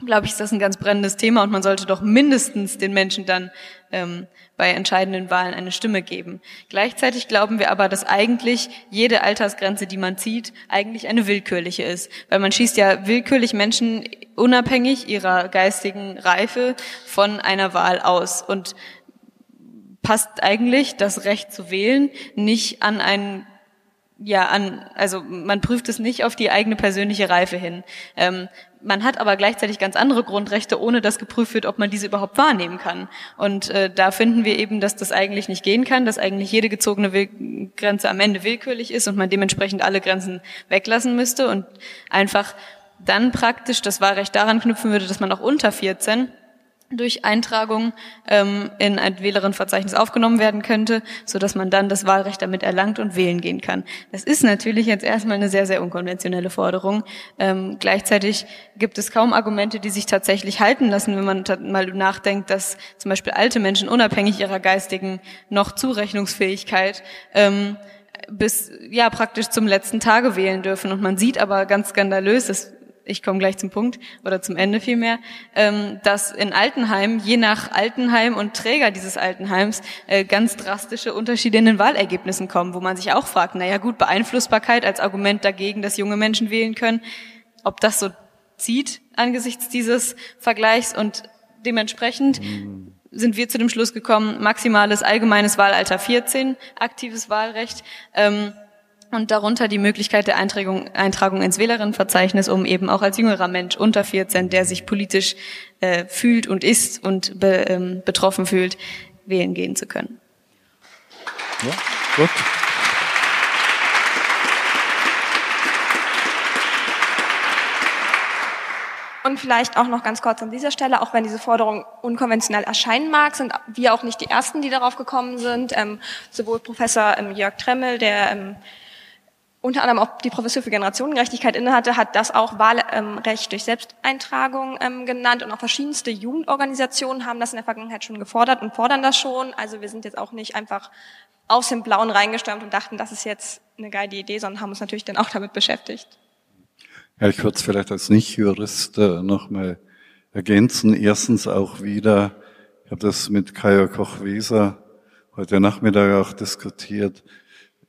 glaube ich, ist das ein ganz brennendes Thema und man sollte doch mindestens den Menschen dann ähm, bei entscheidenden Wahlen eine Stimme geben. Gleichzeitig glauben wir aber, dass eigentlich jede Altersgrenze, die man zieht, eigentlich eine willkürliche ist. Weil man schießt ja willkürlich Menschen unabhängig ihrer geistigen Reife von einer Wahl aus und passt eigentlich das Recht zu wählen nicht an einen ja an, also man prüft es nicht auf die eigene persönliche Reife hin. Ähm, man hat aber gleichzeitig ganz andere Grundrechte, ohne dass geprüft wird, ob man diese überhaupt wahrnehmen kann. Und äh, da finden wir eben, dass das eigentlich nicht gehen kann, dass eigentlich jede gezogene Will Grenze am Ende willkürlich ist und man dementsprechend alle Grenzen weglassen müsste und einfach dann praktisch das Wahlrecht daran knüpfen würde, dass man auch unter 14 durch Eintragung ähm, in ein Wählerinnenverzeichnis aufgenommen werden könnte, so dass man dann das Wahlrecht damit erlangt und wählen gehen kann. Das ist natürlich jetzt erstmal eine sehr, sehr unkonventionelle Forderung. Ähm, gleichzeitig gibt es kaum Argumente, die sich tatsächlich halten lassen, wenn man mal nachdenkt, dass zum Beispiel alte Menschen unabhängig ihrer geistigen noch Zurechnungsfähigkeit ähm, bis ja praktisch zum letzten Tage wählen dürfen. Und man sieht aber ganz skandalös, das ich komme gleich zum Punkt oder zum Ende vielmehr, ähm, dass in Altenheim, je nach Altenheim und Träger dieses Altenheims, äh, ganz drastische Unterschiede in den Wahlergebnissen kommen, wo man sich auch fragt, naja gut, Beeinflussbarkeit als Argument dagegen, dass junge Menschen wählen können, ob das so zieht angesichts dieses Vergleichs und dementsprechend sind wir zu dem Schluss gekommen, maximales allgemeines Wahlalter 14, aktives Wahlrecht. Ähm, und darunter die Möglichkeit der Eintragung, Eintragung ins Wählerinnenverzeichnis, um eben auch als jüngerer Mensch unter 14, der sich politisch äh, fühlt und ist und be, ähm, betroffen fühlt, wählen gehen zu können. Ja, gut. Und vielleicht auch noch ganz kurz an dieser Stelle, auch wenn diese Forderung unkonventionell erscheinen mag, sind wir auch nicht die Ersten, die darauf gekommen sind. Ähm, sowohl Professor ähm, Jörg Tremmel, der ähm, unter anderem auch die Professur für Generationengerechtigkeit innehatte, hat das auch Wahlrecht durch Selbsteintragung ähm, genannt und auch verschiedenste Jugendorganisationen haben das in der Vergangenheit schon gefordert und fordern das schon. Also wir sind jetzt auch nicht einfach aus dem Blauen reingestürmt und dachten, das ist jetzt eine geile Idee, sondern haben uns natürlich dann auch damit beschäftigt. Ja, ich würde es vielleicht als Nicht-Jurist äh, nochmal ergänzen. Erstens auch wieder, ich habe das mit Kaya Koch-Weser heute Nachmittag auch diskutiert,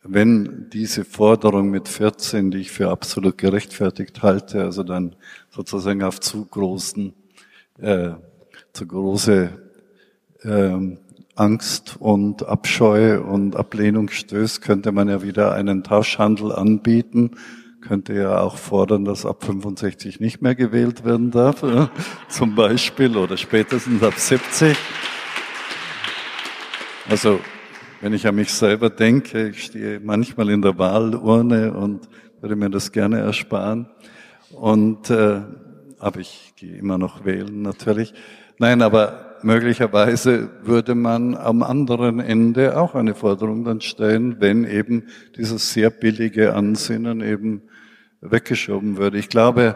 wenn diese Forderung mit 14, die ich für absolut gerechtfertigt halte, also dann sozusagen auf zu großen, äh, zu große äh, Angst und Abscheu und Ablehnung stößt, könnte man ja wieder einen Tauschhandel anbieten, könnte ja auch fordern, dass ab 65 nicht mehr gewählt werden darf, <laughs> äh, zum Beispiel, oder spätestens ab 70. Also wenn ich an mich selber denke, ich stehe manchmal in der Wahlurne und würde mir das gerne ersparen. Und äh, aber ich gehe immer noch wählen natürlich. Nein, aber möglicherweise würde man am anderen Ende auch eine Forderung dann stellen, wenn eben dieses sehr billige Ansinnen eben weggeschoben würde. Ich glaube,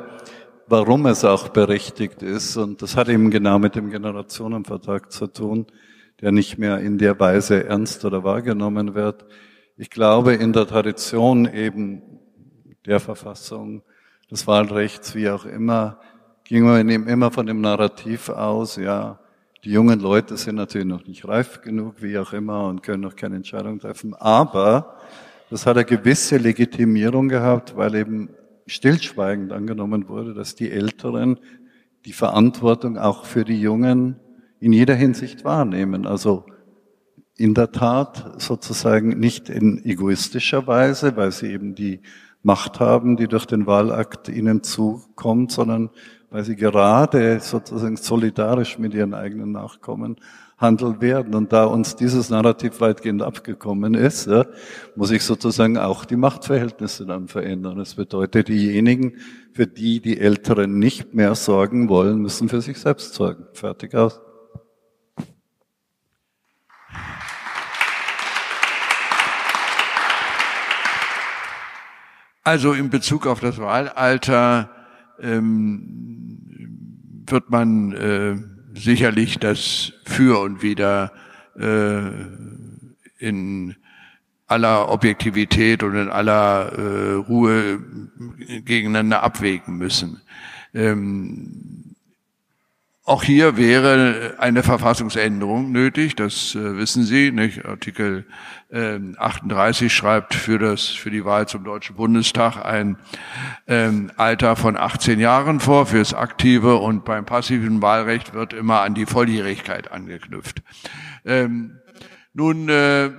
warum es auch berechtigt ist, und das hat eben genau mit dem Generationenvertrag zu tun, der nicht mehr in der Weise ernst oder wahrgenommen wird. Ich glaube, in der Tradition eben der Verfassung, des Wahlrechts, wie auch immer, ging man eben immer von dem Narrativ aus, ja, die jungen Leute sind natürlich noch nicht reif genug, wie auch immer, und können noch keine Entscheidung treffen. Aber das hat eine gewisse Legitimierung gehabt, weil eben stillschweigend angenommen wurde, dass die Älteren die Verantwortung auch für die Jungen in jeder Hinsicht wahrnehmen. Also in der Tat sozusagen nicht in egoistischer Weise, weil sie eben die Macht haben, die durch den Wahlakt ihnen zukommt, sondern weil sie gerade sozusagen solidarisch mit ihren eigenen Nachkommen handeln werden. Und da uns dieses Narrativ weitgehend abgekommen ist, ja, muss ich sozusagen auch die Machtverhältnisse dann verändern. Das bedeutet, diejenigen, für die die Älteren nicht mehr sorgen wollen, müssen für sich selbst sorgen. Fertig aus. Also in Bezug auf das Wahlalter ähm, wird man äh, sicherlich das für und wieder äh, in aller Objektivität und in aller äh, Ruhe gegeneinander abwägen müssen. Ähm, auch hier wäre eine Verfassungsänderung nötig, das äh, wissen Sie. Nicht? Artikel äh, 38 schreibt für, das, für die Wahl zum Deutschen Bundestag ein ähm, Alter von 18 Jahren vor fürs aktive und beim passiven Wahlrecht wird immer an die Volljährigkeit angeknüpft. Ähm, nun, äh,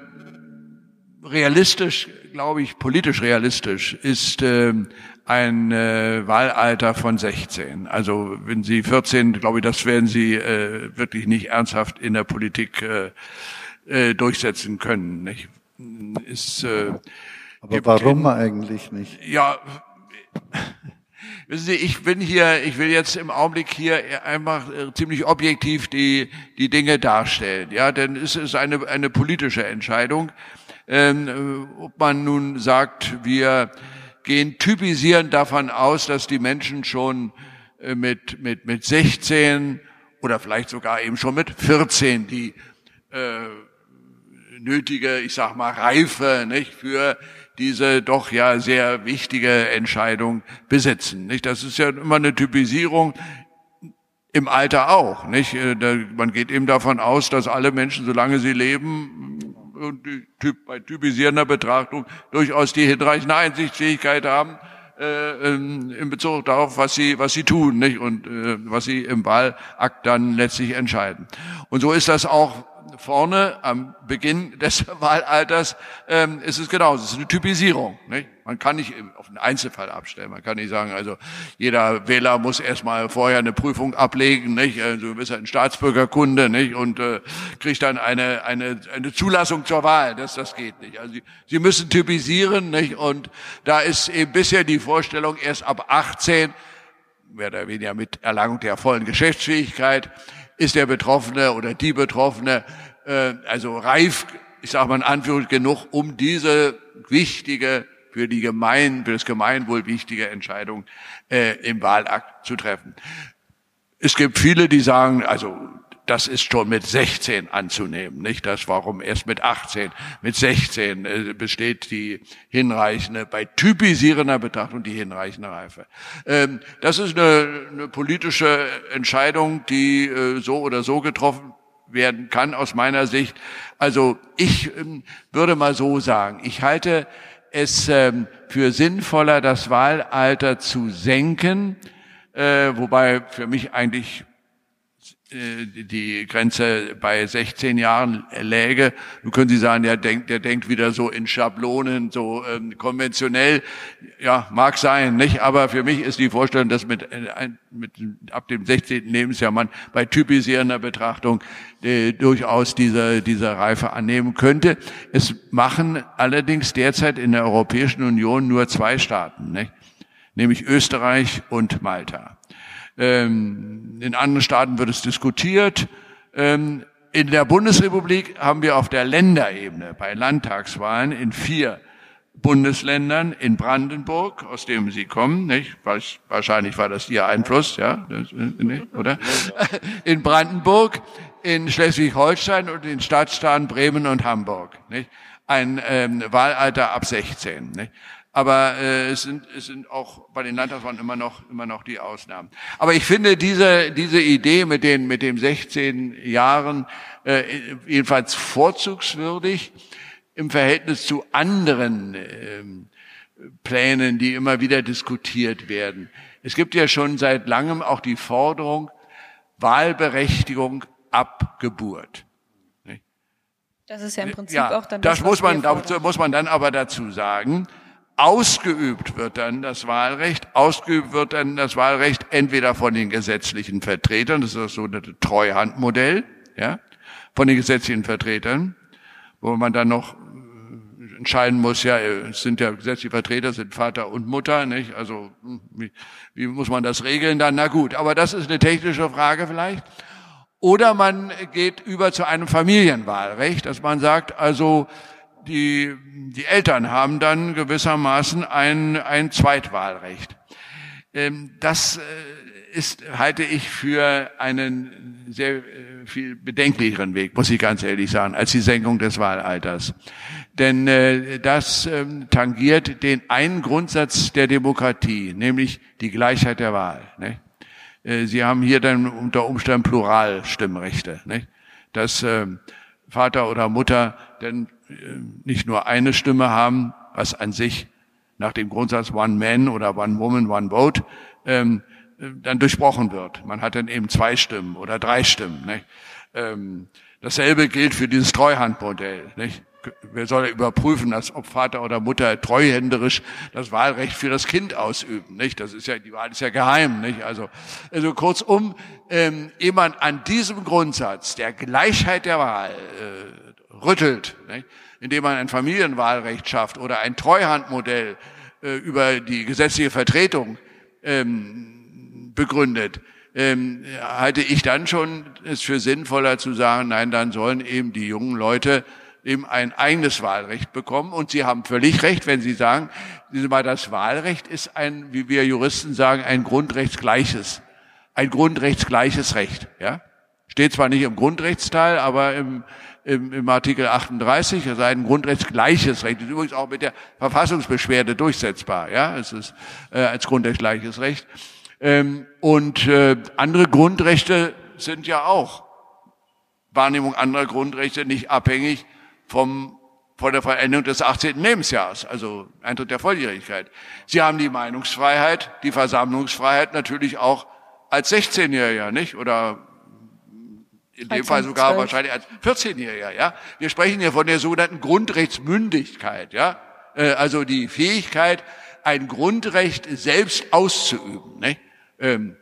realistisch, glaube ich, politisch realistisch ist äh, ein äh, Wahlalter von 16. Also wenn Sie 14, glaube ich, das werden Sie äh, wirklich nicht ernsthaft in der Politik äh, äh, durchsetzen können. Nicht? Ist, äh, Aber warum in, eigentlich nicht? Ja, wissen Sie, ich bin hier, ich will jetzt im Augenblick hier einfach äh, ziemlich objektiv die die Dinge darstellen. Ja, denn es ist eine eine politische Entscheidung, ähm, äh, ob man nun sagt, wir gehen typisierend davon aus, dass die Menschen schon äh, mit, mit, mit 16 oder vielleicht sogar eben schon mit 14 die äh, nötige, ich sag mal, Reife nicht, für diese doch ja sehr wichtige Entscheidung besitzen. Nicht? Das ist ja immer eine Typisierung im Alter auch. Nicht? Äh, man geht eben davon aus, dass alle Menschen, solange sie leben, und die typ, bei typisierender Betrachtung durchaus die hinreichende Einsichtsfähigkeit haben äh, in Bezug darauf, was sie was sie tun, nicht und äh, was sie im Wahlakt dann letztlich entscheiden. Und so ist das auch vorne am Beginn des <laughs> Wahlalters ähm, ist es genauso. Es ist eine Typisierung. Nicht? Man kann nicht auf einen Einzelfall abstellen. Man kann nicht sagen, also jeder Wähler muss erstmal vorher eine Prüfung ablegen, nicht? Also du bist ein Staatsbürgerkunde, nicht? Und äh, kriegt dann eine eine eine Zulassung zur Wahl. Das das geht nicht. Also sie, sie müssen typisieren, nicht? Und da ist eben bisher die Vorstellung erst ab 18 mehr oder weniger mit Erlangung der vollen Geschäftsfähigkeit ist der Betroffene oder die Betroffene äh, also reif, ich sage mal in Anführungszeichen, genug, um diese wichtige, für die Gemein, für das Gemeinwohl wichtige Entscheidung äh, im Wahlakt zu treffen. Es gibt viele, die sagen, also das ist schon mit 16 anzunehmen, nicht? Das warum erst mit 18, mit 16 äh, besteht die hinreichende, bei typisierender Betrachtung die hinreichende Reife. Ähm, das ist eine, eine politische Entscheidung, die äh, so oder so getroffen werden kann aus meiner Sicht. Also ich ähm, würde mal so sagen, ich halte es ähm, für sinnvoller, das Wahlalter zu senken, äh, wobei für mich eigentlich die Grenze bei 16 Jahren läge. Nun können Sie sagen, der denkt, der denkt wieder so in Schablonen, so ähm, konventionell. Ja, mag sein, nicht? Aber für mich ist die Vorstellung, dass mit, äh, mit ab dem 16. Lebensjahr man bei typisierender Betrachtung äh, durchaus diese, diese Reife annehmen könnte. Es machen allerdings derzeit in der Europäischen Union nur zwei Staaten, nicht? nämlich Österreich und Malta. Ähm, in anderen Staaten wird es diskutiert. Ähm, in der Bundesrepublik haben wir auf der Länderebene bei Landtagswahlen in vier Bundesländern, in Brandenburg, aus dem Sie kommen, nicht? Wahrscheinlich war das Ihr Einfluss, ja, oder? <laughs> In Brandenburg, in Schleswig-Holstein und in Stadtstaaten Bremen und Hamburg, nicht? Ein ähm, Wahlalter ab 16. Nicht? Aber äh, es, sind, es sind auch bei den Landtagswahlen immer noch immer noch die Ausnahmen. Aber ich finde diese diese Idee mit den mit dem 16 Jahren äh, jedenfalls vorzugswürdig im Verhältnis zu anderen äh, Plänen, die immer wieder diskutiert werden. Es gibt ja schon seit langem auch die Forderung Wahlberechtigung ab Geburt. Das ist ja im Prinzip ja, auch dann das, das muss man, dazu muss man dann aber dazu sagen, Ausgeübt wird dann das Wahlrecht, ausgeübt wird dann das Wahlrecht entweder von den gesetzlichen Vertretern, das ist das sogenannte Treuhandmodell, ja, von den gesetzlichen Vertretern, wo man dann noch äh, entscheiden muss, ja, es sind ja gesetzliche Vertreter, sind Vater und Mutter, nicht? Also, hm, wie, wie muss man das regeln dann? Na gut, aber das ist eine technische Frage vielleicht. Oder man geht über zu einem Familienwahlrecht, dass man sagt, also, die, die Eltern haben dann gewissermaßen ein, ein Zweitwahlrecht. Ähm, das äh, ist, halte ich für einen sehr äh, viel bedenklicheren Weg, muss ich ganz ehrlich sagen, als die Senkung des Wahlalters. Denn äh, das ähm, tangiert den einen Grundsatz der Demokratie, nämlich die Gleichheit der Wahl. Ne? Äh, Sie haben hier dann unter Umständen Pluralstimmrechte, ne? dass äh, Vater oder Mutter denn äh, nicht nur eine Stimme haben, was an sich nach dem Grundsatz One Man oder One Woman, One Vote ähm, dann durchbrochen wird. Man hat dann eben zwei Stimmen oder drei Stimmen. Nicht? Ähm, dasselbe gilt für dieses Treuhandmodell. Nicht? Wer soll überprüfen, dass ob Vater oder Mutter treuhänderisch das Wahlrecht für das Kind ausüben? Nicht? Das ist ja die Wahl ist ja geheim. Nicht? Also, also kurzum, ähm, ehe man an diesem Grundsatz der Gleichheit der Wahl äh, rüttelt, indem man ein Familienwahlrecht schafft oder ein Treuhandmodell äh, über die gesetzliche Vertretung ähm, begründet, ähm, halte ich dann schon es für sinnvoller zu sagen, nein, dann sollen eben die jungen Leute eben ein eigenes Wahlrecht bekommen. Und Sie haben völlig recht, wenn Sie sagen, das Wahlrecht ist ein, wie wir Juristen sagen, ein grundrechtsgleiches, ein grundrechtsgleiches Recht. Ja, steht zwar nicht im Grundrechtsteil, aber im, im, im Artikel 38, also ein grundrechtsgleiches Recht, ist übrigens auch mit der Verfassungsbeschwerde durchsetzbar. Ja, es ist äh, als grundrechtsgleiches Recht. Ähm, und äh, andere Grundrechte sind ja auch Wahrnehmung anderer Grundrechte nicht abhängig vom, von der Veränderung des 18. Lebensjahres, also Eintritt der Volljährigkeit. Sie haben die Meinungsfreiheit, die Versammlungsfreiheit natürlich auch als 16-Jähriger, nicht? Oder in dem Fall sogar 12. wahrscheinlich als 14-Jähriger, ja. Wir sprechen hier von der sogenannten Grundrechtsmündigkeit, ja. Äh, also die Fähigkeit, ein Grundrecht selbst auszuüben, nicht? Ähm,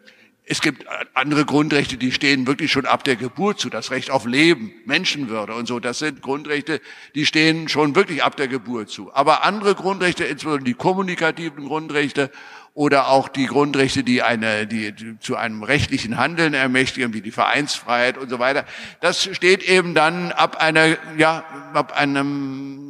es gibt andere Grundrechte, die stehen wirklich schon ab der Geburt zu. Das Recht auf Leben, Menschenwürde und so. Das sind Grundrechte, die stehen schon wirklich ab der Geburt zu. Aber andere Grundrechte, insbesondere die kommunikativen Grundrechte oder auch die Grundrechte, die eine, die, zu einem rechtlichen Handeln ermächtigen, wie die Vereinsfreiheit und so weiter, das steht eben dann ab einer, ja, ab einem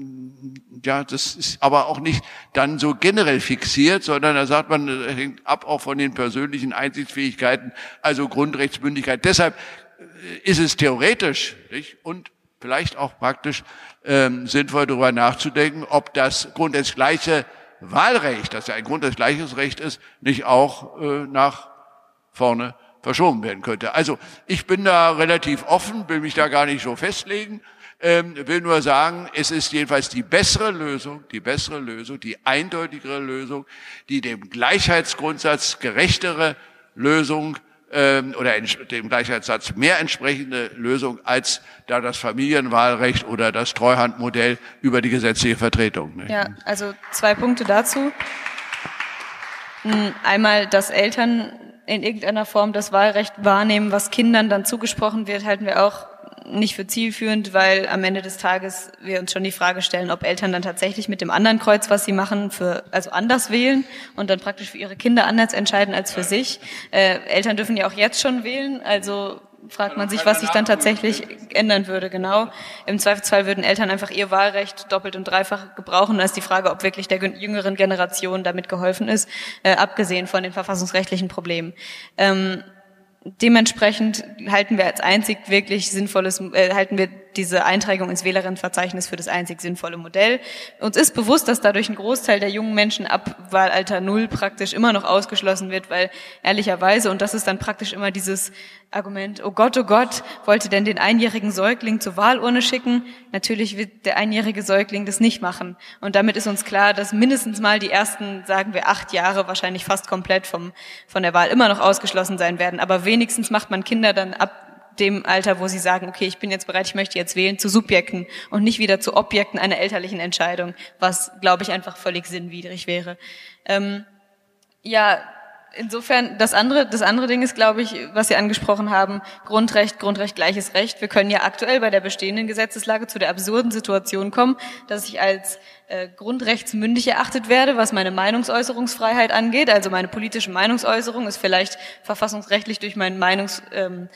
ja, das ist aber auch nicht dann so generell fixiert, sondern da sagt man, das hängt ab auch von den persönlichen Einsichtsfähigkeiten, also Grundrechtsmündigkeit. Deshalb äh, ist es theoretisch nicht, und vielleicht auch praktisch ähm, sinnvoll darüber nachzudenken, ob das grundrechtsgleiche Wahlrecht, das ja ein grundrechtsgleiches Recht ist, nicht auch äh, nach vorne verschoben werden könnte. Also ich bin da relativ offen, will mich da gar nicht so festlegen ähm, will nur sagen, es ist jedenfalls die bessere Lösung, die bessere Lösung, die eindeutigere Lösung, die dem Gleichheitsgrundsatz gerechtere Lösung ähm, oder dem Gleichheitssatz mehr entsprechende Lösung als da das Familienwahlrecht oder das Treuhandmodell über die gesetzliche Vertretung. Ne? Ja, also zwei Punkte dazu. Hm, einmal, dass Eltern in irgendeiner Form das Wahlrecht wahrnehmen, was Kindern dann zugesprochen wird, halten wir auch nicht für zielführend, weil am Ende des Tages wir uns schon die Frage stellen, ob Eltern dann tatsächlich mit dem anderen Kreuz, was sie machen, für also anders wählen und dann praktisch für ihre Kinder anders entscheiden als für sich. Äh, Eltern dürfen ja auch jetzt schon wählen, also fragt man sich, was sich dann tatsächlich ändern würde. Genau. Im Zweifelsfall würden Eltern einfach ihr Wahlrecht doppelt und dreifach gebrauchen. Ist die Frage, ob wirklich der jüngeren Generation damit geholfen ist, äh, abgesehen von den verfassungsrechtlichen Problemen. Ähm, dementsprechend halten wir als einzig wirklich sinnvolles, äh, halten wir diese Eintragung ins Wählerinnenverzeichnis für das einzig sinnvolle Modell. Uns ist bewusst, dass dadurch ein Großteil der jungen Menschen ab Wahlalter Null praktisch immer noch ausgeschlossen wird, weil ehrlicherweise, und das ist dann praktisch immer dieses Argument, oh Gott, oh Gott, wollte denn den einjährigen Säugling zur Wahlurne schicken? Natürlich wird der einjährige Säugling das nicht machen. Und damit ist uns klar, dass mindestens mal die ersten, sagen wir, acht Jahre wahrscheinlich fast komplett vom, von der Wahl immer noch ausgeschlossen sein werden. Aber wenigstens macht man Kinder dann ab dem Alter, wo sie sagen, okay, ich bin jetzt bereit, ich möchte jetzt wählen, zu Subjekten und nicht wieder zu Objekten einer elterlichen Entscheidung, was, glaube ich, einfach völlig sinnwidrig wäre. Ähm, ja, insofern, das andere, das andere Ding ist, glaube ich, was Sie angesprochen haben, Grundrecht, Grundrecht, gleiches Recht. Wir können ja aktuell bei der bestehenden Gesetzeslage zu der absurden Situation kommen, dass ich als äh, grundrechtsmündig erachtet werde, was meine Meinungsäußerungsfreiheit angeht. Also meine politische Meinungsäußerung ist vielleicht verfassungsrechtlich durch, meine Meinungsfreiheit, ähm,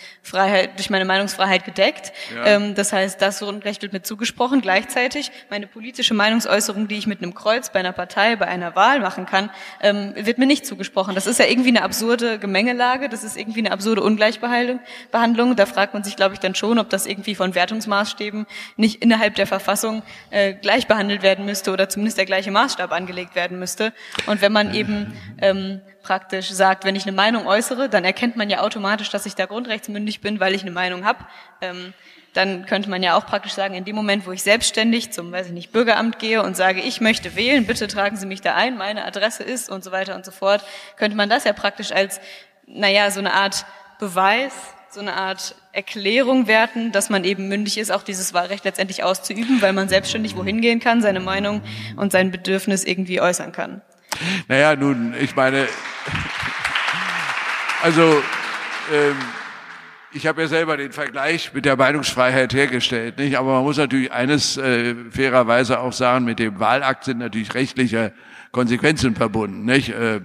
durch meine Meinungsfreiheit gedeckt. Ja. Ähm, das heißt, das Grundrecht wird mir zugesprochen. Gleichzeitig meine politische Meinungsäußerung, die ich mit einem Kreuz bei einer Partei, bei einer Wahl machen kann, ähm, wird mir nicht zugesprochen. Das ist ja irgendwie eine absurde Gemengelage. Das ist irgendwie eine absurde Ungleichbehandlung. Da fragt man sich, glaube ich, dann schon, ob das irgendwie von Wertungsmaßstäben nicht innerhalb der Verfassung äh, gleich behandelt werden müsste müsste oder zumindest der gleiche Maßstab angelegt werden müsste. Und wenn man eben ähm, praktisch sagt, wenn ich eine Meinung äußere, dann erkennt man ja automatisch, dass ich da grundrechtsmündig bin, weil ich eine Meinung habe. Ähm, dann könnte man ja auch praktisch sagen, in dem Moment, wo ich selbstständig zum, weiß ich nicht, Bürgeramt gehe und sage, ich möchte wählen, bitte tragen Sie mich da ein, meine Adresse ist und so weiter und so fort, könnte man das ja praktisch als, naja, so eine Art Beweis so eine Art Erklärung werten, dass man eben mündig ist, auch dieses Wahlrecht letztendlich auszuüben, weil man selbstständig wohin gehen kann, seine Meinung und sein Bedürfnis irgendwie äußern kann. Naja, nun, ich meine, also ähm, ich habe ja selber den Vergleich mit der Meinungsfreiheit hergestellt, nicht? Aber man muss natürlich eines äh, fairerweise auch sagen: Mit dem Wahlakt sind natürlich rechtliche Konsequenzen verbunden, nicht? Äh,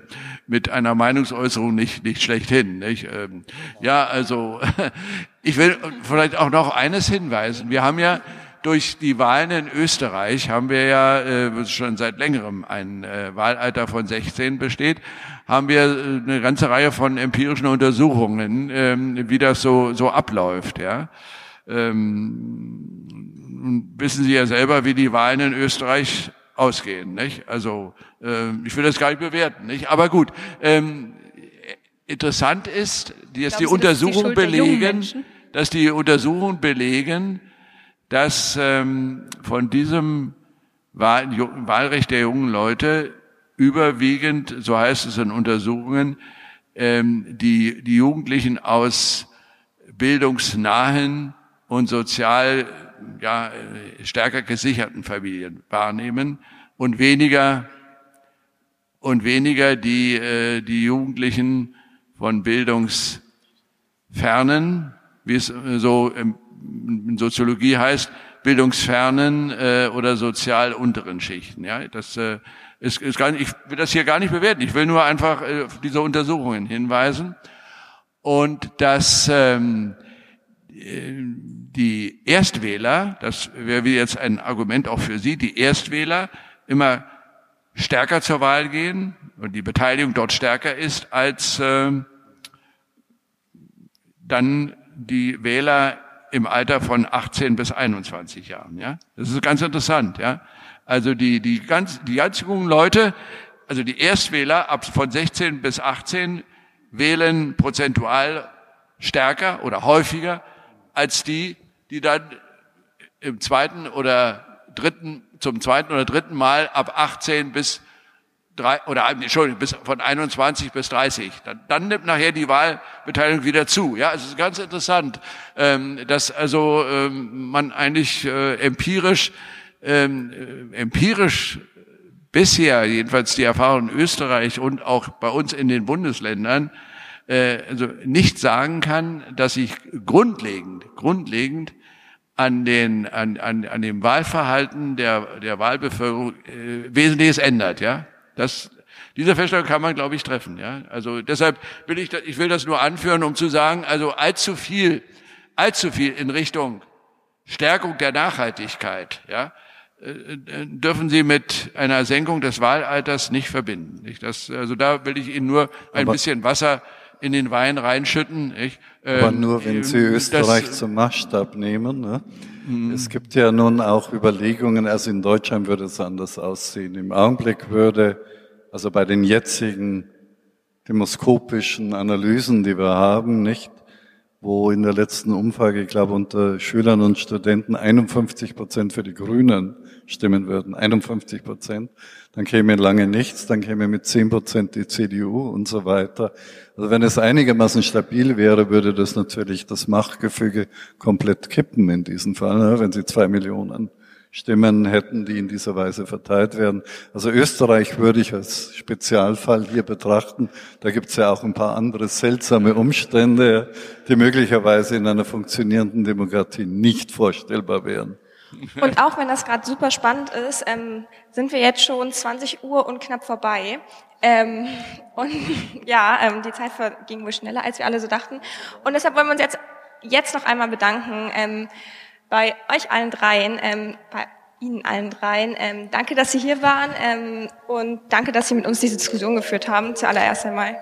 mit einer Meinungsäußerung nicht, nicht schlechthin, nicht? Ähm, ja, also, <laughs> ich will vielleicht auch noch eines hinweisen. Wir haben ja durch die Wahlen in Österreich haben wir ja äh, schon seit längerem ein äh, Wahlalter von 16 besteht, haben wir äh, eine ganze Reihe von empirischen Untersuchungen, ähm, wie das so so abläuft, ja. Ähm, wissen Sie ja selber, wie die Wahlen in Österreich ausgehen. Nicht? Also äh, ich will das gar nicht bewerten. Nicht? Aber gut, ähm, interessant ist, dass die Untersuchungen belegen, dass die Untersuchungen belegen, dass ähm, von diesem Wahl, Wahlrecht der jungen Leute überwiegend, so heißt es in Untersuchungen, ähm, die, die Jugendlichen aus bildungsnahen und sozial ja, stärker gesicherten Familien wahrnehmen und weniger und weniger die, äh, die Jugendlichen von bildungsfernen, wie es so in Soziologie heißt, bildungsfernen äh, oder sozial unteren Schichten. Ja, das äh, ist, ist gar nicht, ich will das hier gar nicht bewerten. Ich will nur einfach äh, auf diese Untersuchungen hinweisen und dass ähm, die Erstwähler, das wäre jetzt ein Argument auch für Sie, die Erstwähler immer stärker zur Wahl gehen und die Beteiligung dort stärker ist als äh, dann die Wähler im Alter von 18 bis 21 Jahren. Ja, das ist ganz interessant. Ja, also die die ganz die ganz jungen Leute, also die Erstwähler ab von 16 bis 18 wählen prozentual stärker oder häufiger als die, die dann im zweiten oder dritten, zum zweiten oder dritten Mal ab 18 bis drei, oder Entschuldigung, bis von 21 bis 30. Dann, dann nimmt nachher die Wahlbeteiligung wieder zu. Ja, es ist ganz interessant, ähm, dass also ähm, man eigentlich äh, empirisch ähm, äh, empirisch bisher jedenfalls die Erfahrung in Österreich und auch bei uns in den Bundesländern äh, also nicht sagen kann, dass sich grundlegend, grundlegend an, den, an, an, an dem Wahlverhalten der, der Wahlbevölkerung äh, Wesentliches ändert. Ja, das, diese Feststellung kann man, glaube ich, treffen. Ja, also deshalb will ich, ich will das nur anführen, um zu sagen, also allzu viel, allzu viel in Richtung Stärkung der Nachhaltigkeit, ja, äh, äh, dürfen Sie mit einer Senkung des Wahlalters nicht verbinden. Das, also da will ich Ihnen nur ein Aber bisschen Wasser in den Wein reinschütten. Ich, Aber ähm, nur wenn Sie Österreich das, zum Maßstab nehmen. Ne? Mhm. Es gibt ja nun auch Überlegungen, also in Deutschland würde es anders aussehen. Im Augenblick würde, also bei den jetzigen demoskopischen Analysen, die wir haben, nicht, wo in der letzten Umfrage, ich glaube, unter Schülern und Studenten 51 Prozent für die Grünen stimmen würden. 51 Prozent. Dann käme lange nichts, dann käme mit 10 Prozent die CDU und so weiter. Also wenn es einigermaßen stabil wäre, würde das natürlich das Machtgefüge komplett kippen in diesem Fall, ne? wenn Sie zwei Millionen Stimmen hätten, die in dieser Weise verteilt werden. Also Österreich würde ich als Spezialfall hier betrachten. Da gibt es ja auch ein paar andere seltsame Umstände, die möglicherweise in einer funktionierenden Demokratie nicht vorstellbar wären. Und auch wenn das gerade super spannend ist, ähm, sind wir jetzt schon 20 Uhr und knapp vorbei. Ähm, und <laughs> ja, ähm, die Zeit ging wohl schneller, als wir alle so dachten. Und deshalb wollen wir uns jetzt, jetzt noch einmal bedanken ähm, bei euch allen dreien, ähm, bei Ihnen allen dreien. Ähm, danke, dass Sie hier waren ähm, und danke, dass Sie mit uns diese Diskussion geführt haben, zuallererst einmal.